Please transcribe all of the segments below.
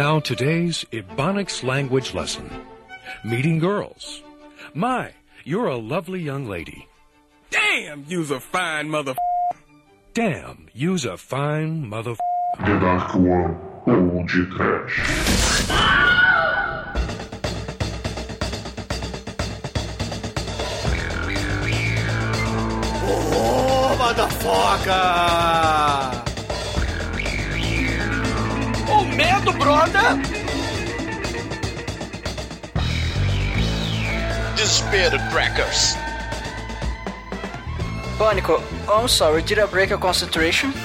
now today's Ebonics language lesson. Meeting girls. My, you're a lovely young lady. Damn, you's a fine mother. Damn, you's a fine mother. The Dark One ou de Trash. Motherfucker! Brother! Desespero, crackers. Pânico, I'm sorry, did I break your concentration?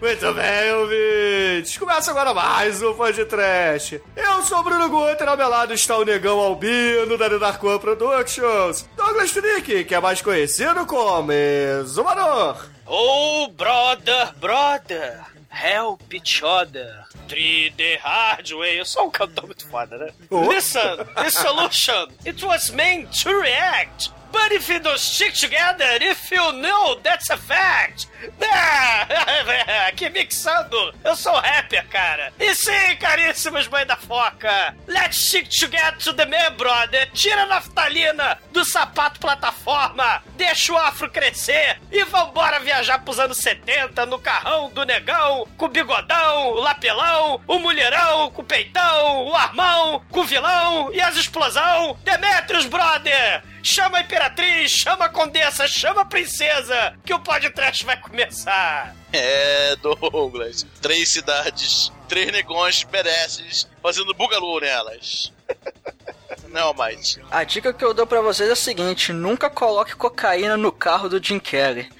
Muito bem, ouvintes. Começa agora mais um Fã de Trash. Eu sou o Bruno Guter, ao meu lado está o negão albino da The Dark One Productions. Douglas Trick, que é mais conhecido como Exumador. Oh, brother, brother! Help each other. 3D Hardware. Eu sou um cantor muito foda, né? Oh. Listen, the solution. It was meant to react. But if you don't stick together, if you know that's a fact. Ah, que mixando. Eu sou rapper, cara. E sim, caríssimos mãe da foca. Let's stick together to the man, brother. Tira a naftalina do sapato plataforma. Deixa o afro crescer. E vambora viajar pros anos 70 no carrão do negão, com o bigodão, o lapelão, o mulherão, com o peitão, o armão, com o vilão e as explosão. Demetrius, brother. Chama a Imperatriz, chama a Condessa, chama a Princesa, que o podcast vai começar. É, Douglas. Três cidades, três negões mereces, fazendo bugalô nelas. Não, mais. A dica que eu dou pra vocês é a seguinte: nunca coloque cocaína no carro do Jim Kelly.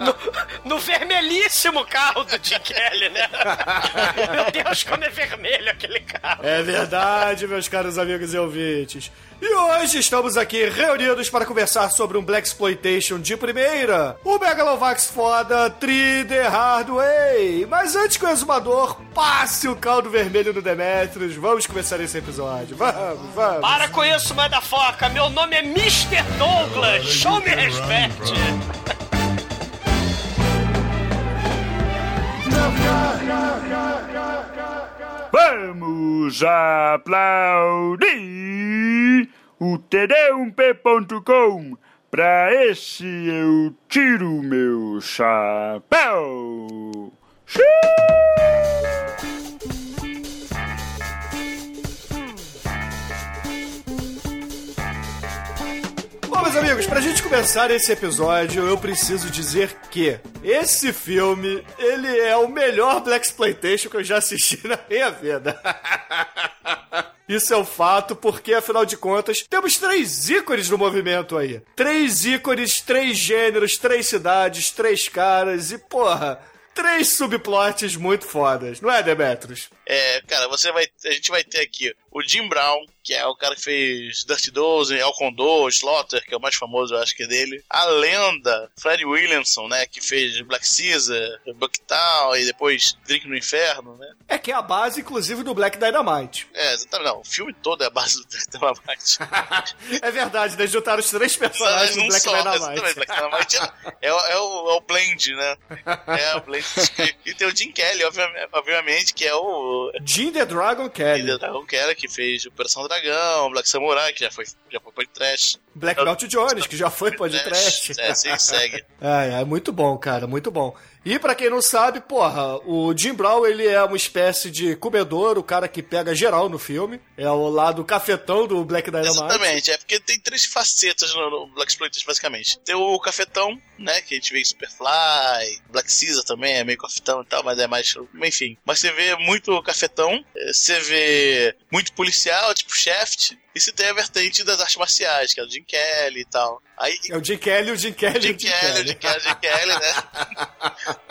No, no vermelhíssimo carro do Jim Kelly, né? Meu Deus, como é vermelho aquele carro. É verdade, meus caros amigos e ouvintes. E hoje estamos aqui reunidos para conversar sobre um Black Exploitation de primeira, o Megalovax foda 3D Hardway. Mas antes que o exumador passe o caldo vermelho no Demetrius, vamos começar esse episódio. Vamos, vamos. Para com isso, mãe da foca. Meu nome é Mr. Douglas. Show me respeite. Vamos aplaudir o td1p.com. Pra esse eu tiro meu chapéu. Bom, meus amigos, pra gente começar esse episódio, eu preciso dizer que esse filme, ele é o melhor Black Exploitation que eu já assisti na minha vida. Isso é um fato, porque afinal de contas, temos três ícones no movimento aí. Três ícones, três gêneros, três cidades, três caras e, porra, três subplots muito fodas, não é, Demetrius? É, cara, você vai. A gente vai ter aqui o Jim Brown, que é o cara que fez Dirty Dozen, El Condor, Slaughter, que é o mais famoso, eu acho que é dele. A lenda, Fred Williamson, né, que fez Black Caesar, Bucktown e depois Drink no Inferno, né? É que é a base, inclusive, do Black Dynamite. É, exatamente. Não, o filme todo é a base do Dynamite. é verdade, eles juntaram os três personagens do Black só, Dynamite. Black Dynamite é, é, o- é o, é o blend, né? É o blend. E tem o Jim Kelly, obviamente, que é o Jim the Dragon Kelly. Jim Dragon Kelly, que fez Operação Dragão, Black Samurai, que já foi, já foi podcast. Black Belt Jones, que já foi podcast. É, sim, segue. É, é muito bom, cara, muito bom. E pra quem não sabe, porra, o Jim Brown, ele é uma espécie de comedor, o cara que pega geral no filme. É o lado cafetão do Black Dynamite. Exatamente, é porque tem três facetas no, Black Exploitation, basicamente. Tem o cafetão, né, que a gente vê em Superfly, Black Caesar também é meio cafetão e tal, mas é mais, enfim. Mas você vê muito cafetão, eh, você vê muito policial, tipo Shaft, e você tem a vertente das artes marciais, que é o Jim Kelly e tal. Aí, É o Jim Kelly, o Jim Kelly, Jim o Jim Kelly, Kelly. Jim Kelly, Jim Kelly, né?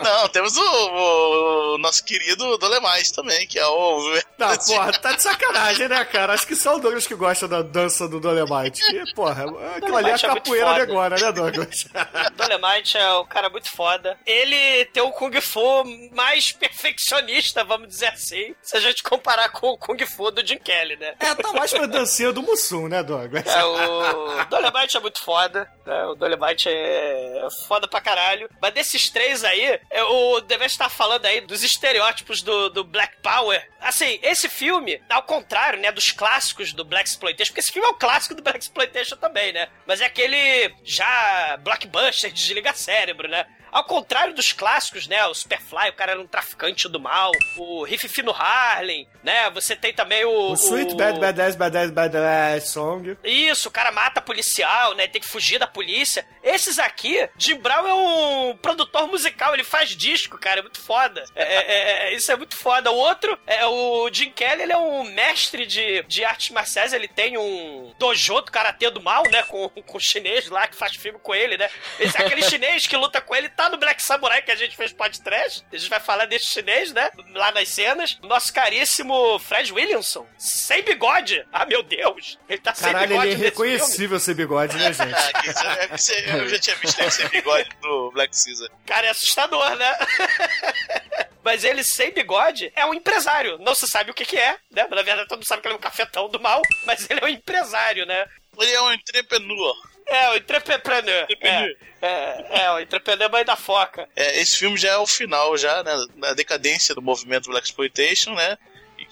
Não, temos o, o nosso querido Dolemais também, que é o. Não, porra, tá de sacanagem, né, cara? Acho que só o Douglas que gosta da dança do Dolemite. Que, porra, aquilo ali é Dolemite é capoeira de agora, né, Douglas? Dolemite é um cara muito foda. Ele tem o Kung Fu mais perfeccionista, vamos dizer assim, se a gente comparar com o Kung Fu do Jim Kelly, né? É, tá mais pra dancinha do Mussum, né, Douglas? É, o Dolemite é muito foda, né? O Dolemite é foda pra caralho. Mas desses três aí, é, o Deves tá falando aí dos os estereótipos do, do Black Power. Assim, esse filme, ao contrário, né, dos clássicos do Black Exploitation, porque esse filme é o clássico do Black Exploitation também, né? Mas é aquele já blockbuster de desligar cérebro, né? Ao contrário dos clássicos, né? O Superfly, o cara era um traficante do mal. O Riff Fino Harlem, né? Você tem também o... O Sweet o... Bad Badass Badass Badass Song. Isso, o cara mata policial, né? Tem que fugir da polícia. Esses aqui, Jim Brown é um produtor musical, ele faz disco, cara, é muito foda. É, é, é, isso é muito foda. O outro, é o Jim Kelly, ele é um mestre de, de artes marciais, ele tem um dojo do karatê do mal, né? Com, com o chinês lá que faz filme com ele, né? Esse, aquele chinês que luta com ele tá no Black Samurai que a gente fez podcast. A gente vai falar desse chinês, né? Lá nas cenas. Nosso caríssimo Fred Williamson, sem bigode. Ah, meu Deus. Ele tá sem Caralho, bigode ele é reconhecível sem bigode, né, gente? Ah, é- é- eu já tinha visto ele sem bigode do Black Caesar. Cara, é assustador, né? Mas ele sem bigode é um empresário. Não se sabe o que que é, né? Na verdade, todo mundo sabe que ele é um cafetão do mal, mas ele é um empresário, né? Ele é um entrepreneur. É, o entrepreneur. É, é, é, o entrepreneur mãe da foca. É, esse filme já é o final, já, né? Na decadência do movimento Black Exploitation, né?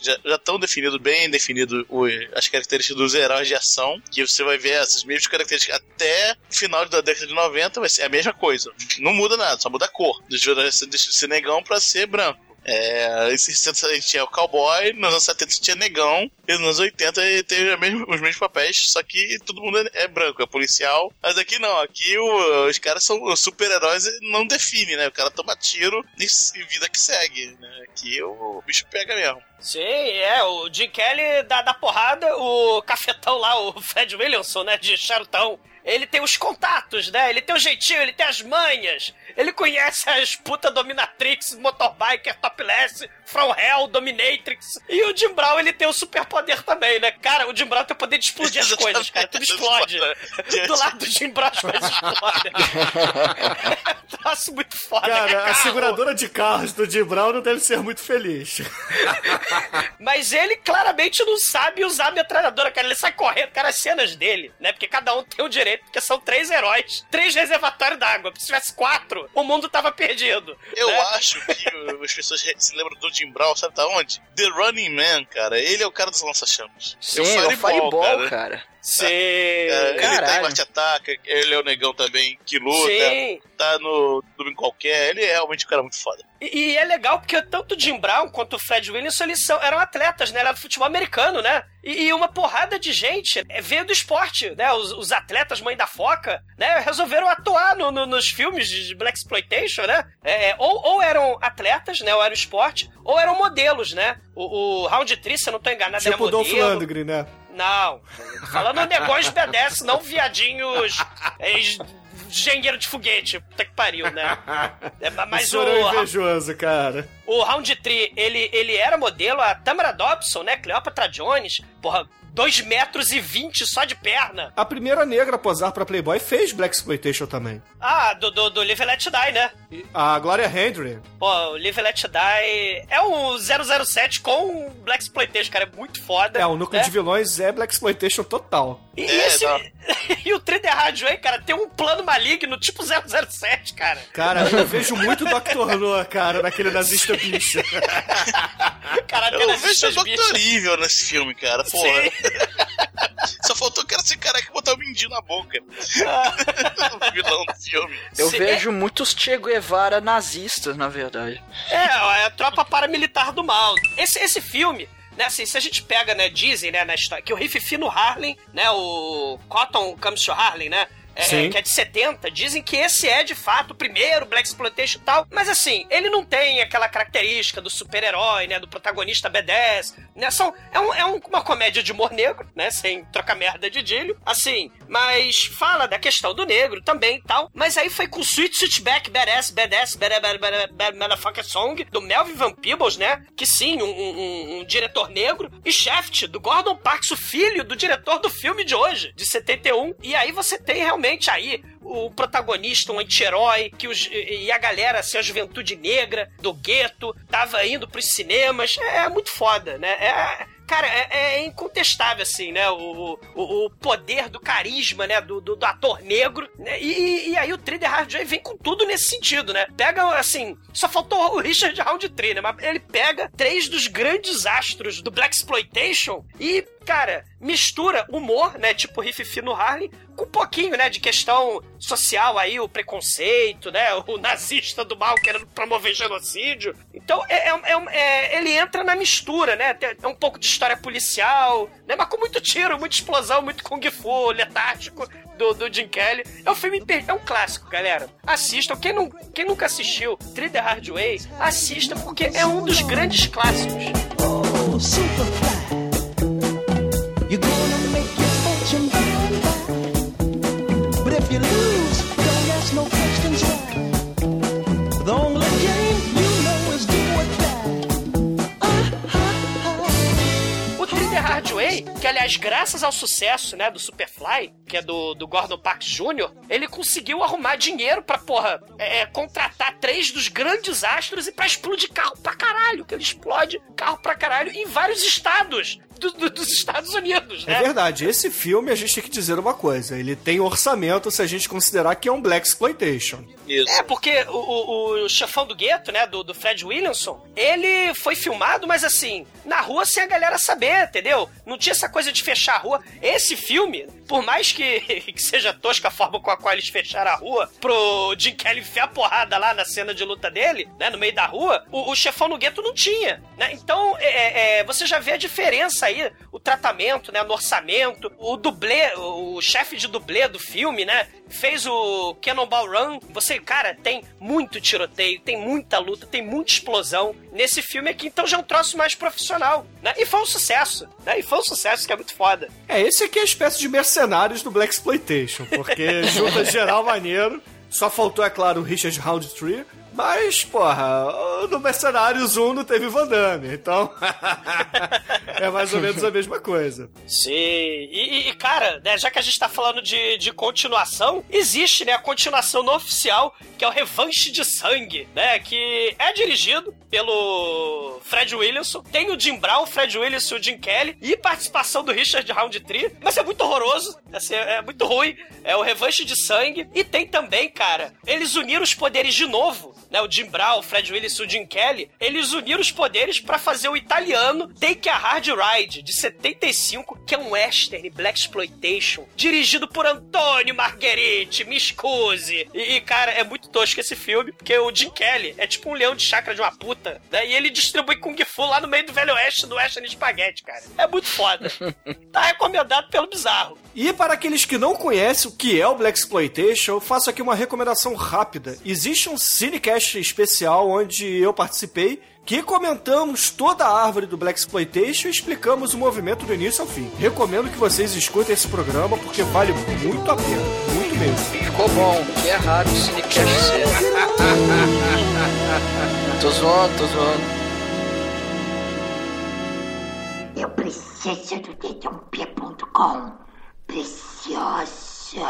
Já estão definido bem definido o- as características dos heróis de ação, que você vai ver essas mesmas características até o final da década de 90, vai ser a mesma coisa. Não muda nada, só muda a cor. Deixa de ser negão pra ser branco. É, em 60 a gente tinha o cowboy, nos anos 70 tinha negão, e nos anos 80 ele teve a mesma- os mesmos papéis, só que todo mundo é, é branco, é policial. Mas aqui não, aqui o- os caras são super-heróis e não define, né? O cara toma tiro e, vida que segue, né? Aqui o bicho pega mesmo. Sim, é, o Jim Kelly dá, dá porrada, o cafetão lá, o Fred Williamson, né, de charutão, ele tem os contatos, né, ele tem o jeitinho, ele tem as manhas, ele conhece as puta dominatrix, motorbiker, topless, from hell, dominatrix, e o Jim Brown, ele tem o superpoder também, né, cara, o Jim Brown tem o poder de explodir as coisas, cara, tudo explode. Do lado do Jim Brown as coisas explodem. É um troço muito foda, é Cara, a seguradora de carros do Jim Brown não deve ser muito feliz. Mas ele claramente não sabe usar a metralhadora, cara. Ele sai correndo, cara, as cenas dele, né? Porque cada um tem o direito, porque são três heróis, três reservatórios d'água. Se tivesse quatro, o mundo tava perdido. Eu né? acho que o- as pessoas se lembram do Jim Brown, sabe da onde? The Running Man, cara. Ele é o cara dos lança-chamas. Sim, é o Fireball, cara. Sim. É, ele tá em Caralho. bate-ataca, ele é o negão também que luta, Sim. tá no domingo qualquer, ele é realmente um cara muito foda. E, e é legal porque tanto o Jim Brown quanto o Fred Williamson eles são, eram atletas, né? Era do futebol americano, né? E, e uma porrada de gente é, veio do esporte, né? Os, os atletas Mãe da Foca, né? Resolveram atuar no- no- nos filmes de Black Exploitation, né? É, ou, ou eram atletas, né? Ou era esporte, ou eram modelos, né? O, o Round Tree, se eu não tô enganado, tipo o era Dolph modelo. Landgren, né? Não. Falando negócios BDS, não viadinhos. É, engenheiro de foguete. Puta que pariu, né? É, mas o é invejoso, cara. o Round Tree, ele, ele era modelo, a Tamara Dobson, né? Cleopatra Jones, porra, 2 metros e 20 só de perna. A primeira negra a posar pra Playboy fez Black Exploitation também. Ah, do, do, do Live and Let Die, né? E A Gloria Hendry. Pô, o Live and Let Die é um 007 com Black Exploitation, cara, é muito foda. É, o núcleo né? de vilões é Black Exploitation total. E, É, esse, e o Tree The Rádio aí, cara, tem um plano maligno, tipo 007, cara. Cara, eu vejo muito Dr. No, cara, naquele nazista bicho. Cara, Eu vejo o Dr. Evil nesse filme, cara, porra. Sim. Só faltou o cara ser careca e botar o mindinho na boca. o vilão do filme. Eu Sim. vejo muitos Che Guevara nazistas, na verdade. É, é a tropa paramilitar do mal. Esse, esse filme, né, assim, se a gente pega, né, dizem, né, na história, que o Riff Fino Harlem, né, o Cotton Comes to Harlem, né, é, que é de 70, dizem que esse é de fato o primeiro Black Exploitation e tal, mas assim, ele não tem aquela característica do super-herói, né, do protagonista B10, né, são, é, um- é um- uma comédia de humor negro, né, sem trocar merda de dilho, assim, mas fala da questão do negro também e tal, mas aí foi com Sweet Switchback Badass, Badass, Badass Motherfucker Song, do Melvin Van Peebles, né, que sim, um, um- um- diretor negro, e Shaft, do Gordon Parks, o filho do diretor do filme de hoje, de 71, e aí você tem realmente aí o protagonista, um anti-herói, que os, e a galera, assim, a juventude negra do gueto, tava indo pros cinemas. É, é muito foda, né? É, cara, é, é incontestável, assim, né? O, o, o, poder do carisma, né? Do, do, do ator negro. Né? E, e, aí o The Hard Way vem com tudo nesse sentido, né? Pega, assim, só faltou o Richard Roundtree, né? Mas ele pega três dos grandes astros do Black Exploitation e cara, mistura humor, né, tipo Riff no Harley, com um pouquinho, né, de questão social aí, o preconceito, né, o nazista do mal querendo promover genocídio. Então, é, é, é, é ele entra na mistura, né, é um pouco de história policial, né, mas com muito tiro, muita explosão, muito kung fu, letárgico do, do Jim Kelly. É um filme, é um clássico, galera. Assistam. Quem, não, quem nunca assistiu The Hard Way, assista, porque é um dos grandes clássicos. Oh, Superfly. If you lose, don't ask no questions why. The only game you know is do or die. O Thriller Hardway, que aliás, graças ao sucesso, né, do Superfly, que é do, do Gordon Parks Jr., ele conseguiu arrumar dinheiro pra, porra, é, é, contratar três dos grandes astros e pra explodir carro pra caralho, que ele explode carro pra caralho em vários estados do, do, dos Estados Unidos, né? É verdade. Esse filme, a gente tem que dizer uma coisa. Ele tem orçamento se a gente considerar que é um Black Exploitation. Isso. É, porque o, o, o chefão do gueto, né, do, do Fred Williamson, ele foi filmado, mas assim, na rua sem a galera saber, entendeu? Não tinha essa coisa de fechar a rua. Esse filme, por mais que, que seja tosca a forma com a qual eles fecharam a rua, pro Jim Kelly enfiar a porrada lá na cena de luta dele, né, no meio da rua, o, o chefão no gueto não tinha, né? Então, é, é, é você já vê a diferença aí, o tratamento, né, no orçamento, o dublê, o chefe de dublê do filme, né, fez o Cannonball Run. Você, cara, tem muito tiroteio, tem muita luta, tem muita explosão nesse filme aqui, então já é um troço mais profissional, né? E foi um sucesso, né? E foi um sucesso que é muito foda. É, esse aqui é a espécie de mercenários do Black Exploitation, porque junta geral maneiro. Só faltou, é claro, o Richard Roundtree, mas, porra, no Mercenários 1 não teve Van Damme, então é mais ou menos a mesma coisa. Sim, e, e cara, né, já que a gente tá falando de, de continuação, existe, né, a continuação não oficial, que é o Revanche de Sangue, né, que é dirigido pelo Fred Williamson, tem o Jim Brown, o Fred Williamson e o Jim Kelly, e participação do Richard Roundtree, mas é muito horroroso, assim, é muito ruim, é o Revanche de Sangue, e tem também, cara, eles uniram os poderes de novo, né, o Jim Brown, o Fred Willis e o Jim Kelly, eles uniram os poderes para fazer o italiano Take a Hard Ride, de 75, que é um western Black Exploitation, dirigido por Antônio Margheriti, me excuse. E, e, cara, é muito tosco esse filme, porque o Jim Kelly é tipo um leão de chácara de uma puta, né, e ele distribui Kung Fu lá no meio do Velho Oeste, do Western Spaghetti, cara. É muito foda. tá recomendado pelo bizarro. E para aqueles que não conhecem o que é o Black Exploitation, eu faço aqui uma recomendação rápida. Existe um cinecast especial onde eu participei que comentamos toda a árvore do Black Exploitation e explicamos o movimento do início ao fim. Recomendo que vocês escutem esse programa porque vale muito a pena, muito mesmo. Ficou bom, que é raro o Cinecast ser. tô zoando, tô zoando. Eu preciso do dedãop.com preciosa.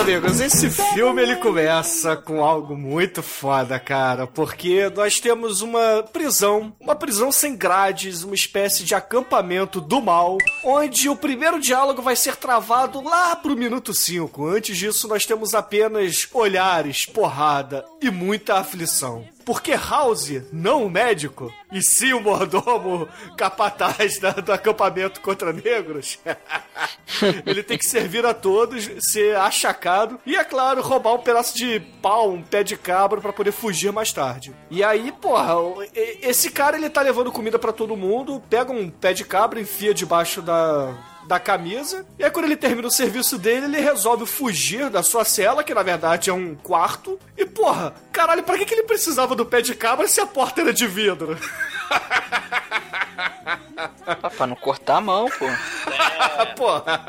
Amigos, esse filme ele começa com algo muito foda, cara, porque nós temos uma prisão, uma prisão sem grades, uma espécie de acampamento do mal, onde o primeiro diálogo vai ser travado lá pro minuto 5. Antes disso, nós temos apenas olhares, porrada e muita aflição. Porque House, não o médico, e sim o mordomo capataz da, do acampamento contra negros, ele tem que servir a todos, ser achacado e, é claro, roubar um pedaço de pau, um pé de cabra para poder fugir mais tarde. E aí, porra, esse cara ele tá levando comida para todo mundo, pega um pé de cabra, enfia debaixo da, da camisa. E aí, quando ele termina o serviço dele, ele resolve fugir da sua cela, que na verdade é um quarto. E porra, caralho, pra que, que ele precisava do pé de cabra se a porta era de vidro? Ah, pra não cortar a mão, pô. É. porra.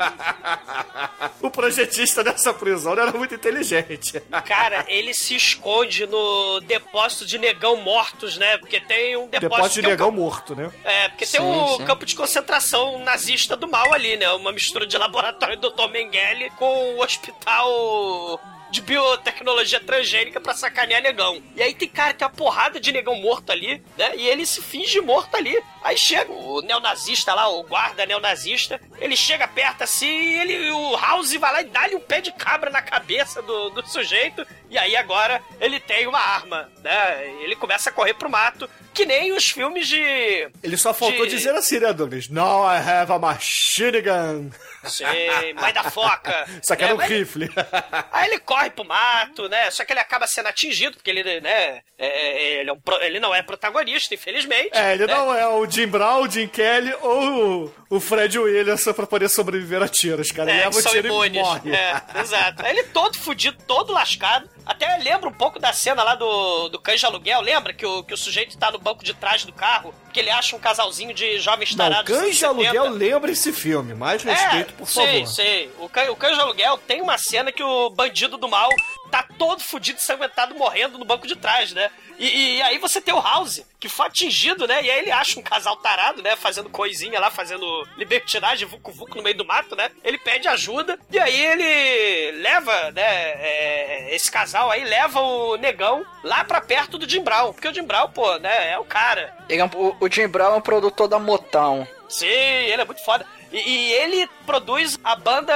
o projetista dessa prisão não era muito inteligente. Cara, ele se esconde no depósito de negão mortos, né? Porque tem um depósito, Depósito de é um negão morto, né? É, porque Sim, tem um sim. campo de concentração nazista do mal ali, né? Uma mistura de laboratório do Dr. Mengele com o hospital de biotecnologia transgênica pra sacanear negão. E aí tem, cara, tem uma porrada de negão morto ali, né? E ele se finge morto ali. Aí chega o neonazista lá, o guarda neonazista, ele chega perto assim, e ele, o House vai lá e dá-lhe um pé de cabra na cabeça do, do sujeito, e aí agora ele tem uma arma, né? Ele começa a correr pro mato, que nem os filmes de. Ele só faltou de- dizer assim, né, Douglas? Now I have a machine gun. Sei, mãe da foca. Só que era É, um rifle. Aí ele corre pro mato, né? Só que ele acaba sendo atingido, porque ele, né? é- é- ele, é um pro- ele não é protagonista, infelizmente. É, ele né? não é o Jim Brown, o Jim Kelly ou o- Fred Williamson pra poder sobreviver a tiros, cara. Ele É, leva que o tiro e imunes. morre. É, exato. Aí ele todo fudido, todo lascado. Até lembra um pouco da cena lá do, do cães de aluguel. Lembra que o, que o sujeito tá no banco de trás do carro? Que ele acha um casalzinho de jovens Não, tarados. dos Cães de Aluguel 70. lembra esse filme. Mais respeito, por É, sei, favor. sei. O, Cã- o Cães de Aluguel tem uma cena que o bandido do mal tá todo fudido, ensanguentado, morrendo no banco de trás, né? E, e aí você tem o House, que foi atingido, né? E aí ele acha um casal tarado, né? Fazendo coisinha lá, fazendo libertinagem, vucu-vucu no meio do mato, né? Ele pede ajuda, e aí ele leva, né? é, esse casal aí leva o negão lá pra perto do Jim Brown. Porque o Jim Brown, pô, né? É o cara. Ele é um- o, o Jim Brown é um produtor da Motown. Sim, ele é muito foda. E, e ele produz a banda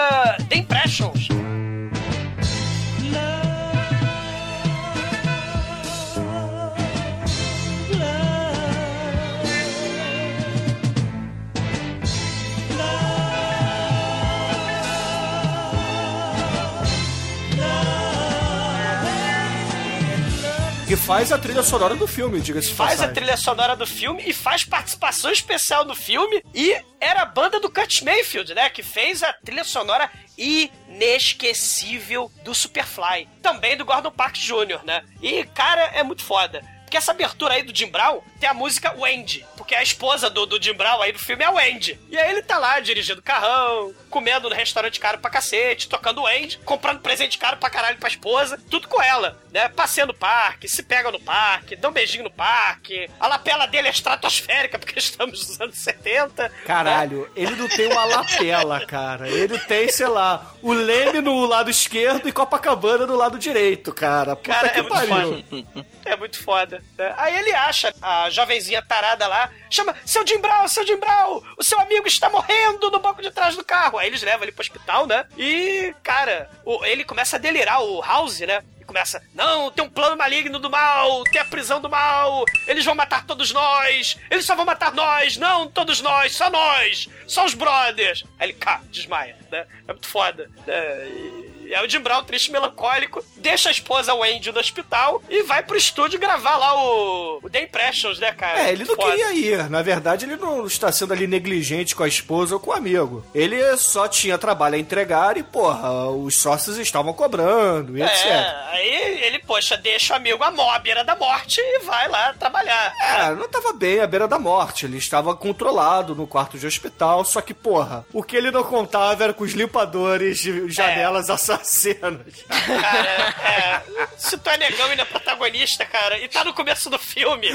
The Impressions. Faz a trilha sonora do filme, diga-se Faz a passagem. trilha sonora do filme e faz participação especial no filme. E era a banda do Kurt Mayfield, né? Que fez a trilha sonora inesquecível do Superfly. Também do Gordon Parks Jr., né? E, cara, é muito foda. Porque essa abertura aí do Jim Brown tem a música Wendy. Porque a esposa do, do Jim Brown aí do filme é a Wendy. E aí ele tá lá dirigindo carrão, comendo no restaurante caro pra cacete, tocando Wendy, comprando presente caro pra caralho pra esposa, tudo com ela, né? Passeia no parque, se pega no parque, dá um beijinho no parque. A lapela dele é estratosférica, porque estamos nos anos 70. Caralho, ele não tem uma lapela, cara. Ele tem, sei lá, o Leme no lado esquerdo e Copacabana no lado direito, cara. Puta Cara, é muito foda. É muito foda. Né? Aí ele acha a jovenzinha tarada lá, chama seu Jim Brown, seu Jim Brown, o seu amigo está morrendo no banco de trás do carro. Aí eles levam ele pro hospital, né? E, cara, ele começa a delirar, o House, né? E começa, não, tem um plano maligno do mal, tem a prisão do mal, eles vão matar todos nós, eles só vão matar nós, não todos nós, só nós, só os brothers. Aí ele, cá, desmaia, né? É muito foda. Né? E, aí o Jim Brown, triste melancólico, deixa a esposa Wendy no hospital e vai pro estúdio gravar lá o, o The Impressions, né, cara? É, ele não Foda. queria ir. Na verdade, ele não está sendo ali negligente com a esposa ou com o amigo. Ele só tinha trabalho a entregar e, porra, os sócios estavam cobrando e etc. É, aí ele, poxa, deixa o amigo à mó- à beira da morte e vai lá trabalhar. É, não tava bem à beira da morte. Ele estava controlado no quarto de hospital. Só que, porra, o que ele não contava era com os limpadores de janelas assassinos. Cara, é, se tu é negão e não é protagonista, cara, e tá no começo do filme,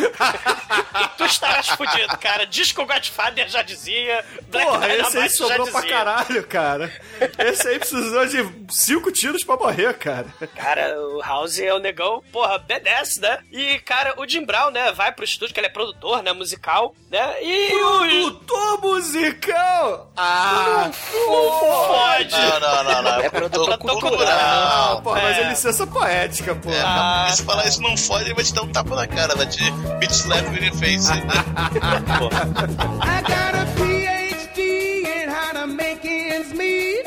tu estarás fudido, cara. Diz que o Godfather já dizia, Black Porra, esse aí Dynamite sobrou pra caralho, cara. Esse aí precisou de cinco tiros pra morrer, cara. Cara, o House é o negão, porra, B10, né? E, cara, o Jim Brown, né, vai pro estúdio, que ele é produtor, né, musical, né? E o... Produtor musical! Ah, Fode! Não, não, não, não. É produtor Produtor cultural. Ah, porra, mas É. é licença poética, porra. É, Ah, se falar isso não fode, ele vai te dar um tapa na cara, vai te beat slap in your face. né? Pô. I got a PhD in how to make ends meet.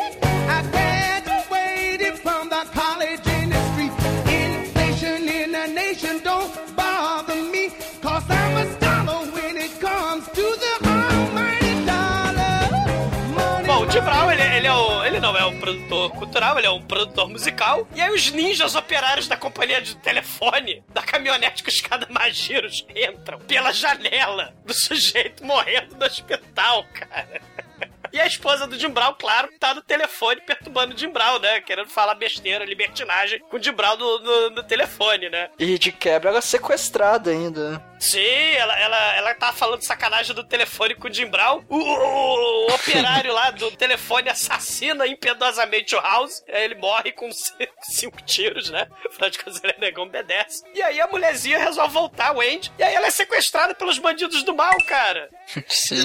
I graduated from the college produtor cultural, ele é um produtor musical. E aí os ninjas operários da companhia de telefone, da caminhonete com escada mais giros, entram pela janela do sujeito morrendo no hospital, cara. E a esposa do Jim Brown, claro, tá no telefone perturbando o Jim Brown, né? Querendo falar besteira, libertinagem com o Jim Brown no, no, no telefone, né? E de quebra ela é sequestrada ainda. Sim, ela, ela, ela tá falando sacanagem do telefone com o Jim Brown. O, o- o operário lá do telefone assassina impiedosamente o House. Ele morre com cinco tiros, né? Afinal de contas, ele é negão obedece. E aí a mulherzinha resolve voltar, o Andy. E aí ela é sequestrada pelos bandidos do mal, cara.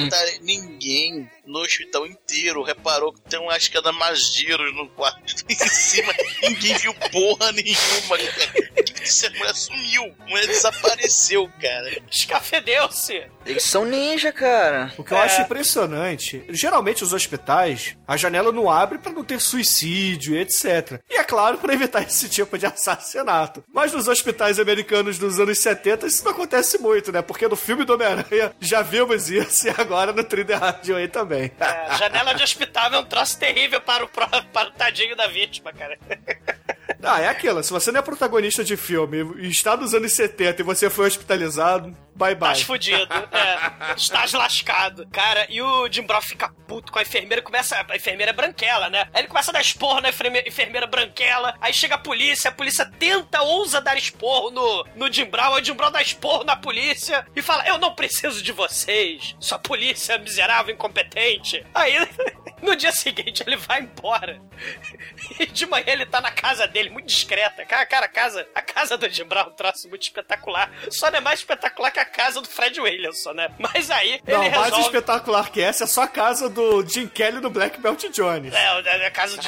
Detalhe, ninguém no hospital inteiro reparou que tem uma escada mageiros no quarto em cima. ninguém viu porra nenhuma, cara. O que que disse? A mulher sumiu. A mulher desapareceu, cara. Escafedeu-se. Eles são ninja, cara. O que eu acho impressionante, geralmente os hospitais, a janela não abre pra não ter suicídio e etc. E é claro, pra evitar esse tipo de assassinato. Mas nos hospitais americanos dos anos 70 isso não acontece muito, né? Porque no filme do Homem-Aranha já vimos isso e agora no Thriller Radio aí também. É, janela de hospital é um troço terrível para o, para o tadinho da vítima, cara. Ah, é aquilo. Se você não é protagonista de filme e está nos anos 70 e você foi hospitalizado, bye bye. Estás fudido, é. Estás lascado. Cara, e o Jim Brown fica puto com a enfermeira, começa. A enfermeira é branquela, né? Aí ele começa a dar esporro na enferme- enfermeira branquela. Aí chega a polícia, a polícia tenta, ousa dar esporro no, no Jim Brown. Aí o Jim Brown dá esporro na polícia e fala: Eu não preciso de vocês, sua polícia miserável, incompetente. Aí. No dia seguinte ele vai embora. E de manhã ele tá na casa dele, muito discreta. Cara, cara, a casa, a casa do Jim Brown é um troço muito espetacular. Só não é mais espetacular que a casa do Fred Williamson, né? Mas aí Não, ele mais resolve... espetacular que essa é só a casa do Jim Kelly no Black Belt Jones. É, a casa de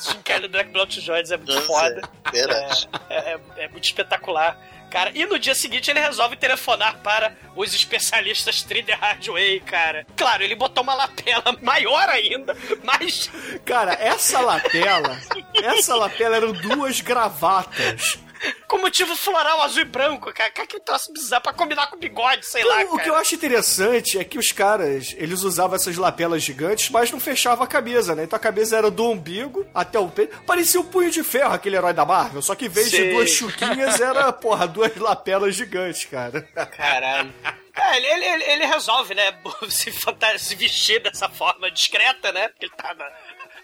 Jim Kelly do Black Belt Jones é muito Nossa, foda. é. É, é- é muito espetacular. Cara, e no dia seguinte ele resolve telefonar para os especialistas Trider Hardway, cara. Claro, ele botou uma lapela maior ainda, mas Cara, essa lapela, essa lapela eram duas gravatas. Com motivo floral azul e branco, cara. Cara, que troço bizarro pra combinar com bigode, sei lá, Então, o cara. que eu acho interessante é que os caras, eles usavam essas lapelas gigantes, mas não fechavam a camisa, né? Então a camisa era do umbigo até o peito. Parecia o punho de ferro, aquele herói da Marvel, só que em vez de duas chuquinhas, era, porra, duas lapelas gigantes, cara. Caralho. É, ele, ele, ele- resolve, né, se, se vestir dessa forma discreta, né? Porque ele tá na...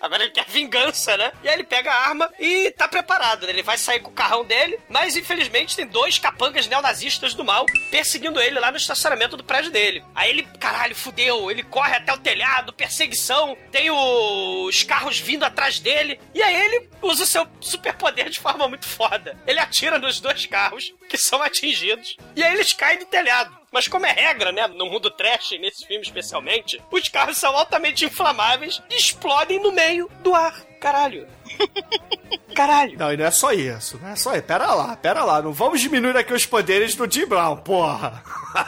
Agora ele quer vingança, né? E aí ele pega a arma e tá preparado, né? Ele vai sair com o carrão dele, mas infelizmente tem dois capangas neonazistas do mal perseguindo ele lá no estacionamento do prédio dele. Aí ele, caralho, fudeu, ele corre até o telhado, perseguição, tem os carros vindo atrás dele, e aí ele usa o seu superpoder de forma muito foda. Ele atira nos dois carros, que são atingidos, e aí eles caem do telhado. Mas como é regra, né, no mundo trash, nesse filme especialmente, os carros são altamente inflamáveis e explodem no meio do ar. Caralho. Caralho. Não, e não é só isso, não é só isso. Pera lá, pera lá, não vamos diminuir aqui os poderes do Jim Brown, porra.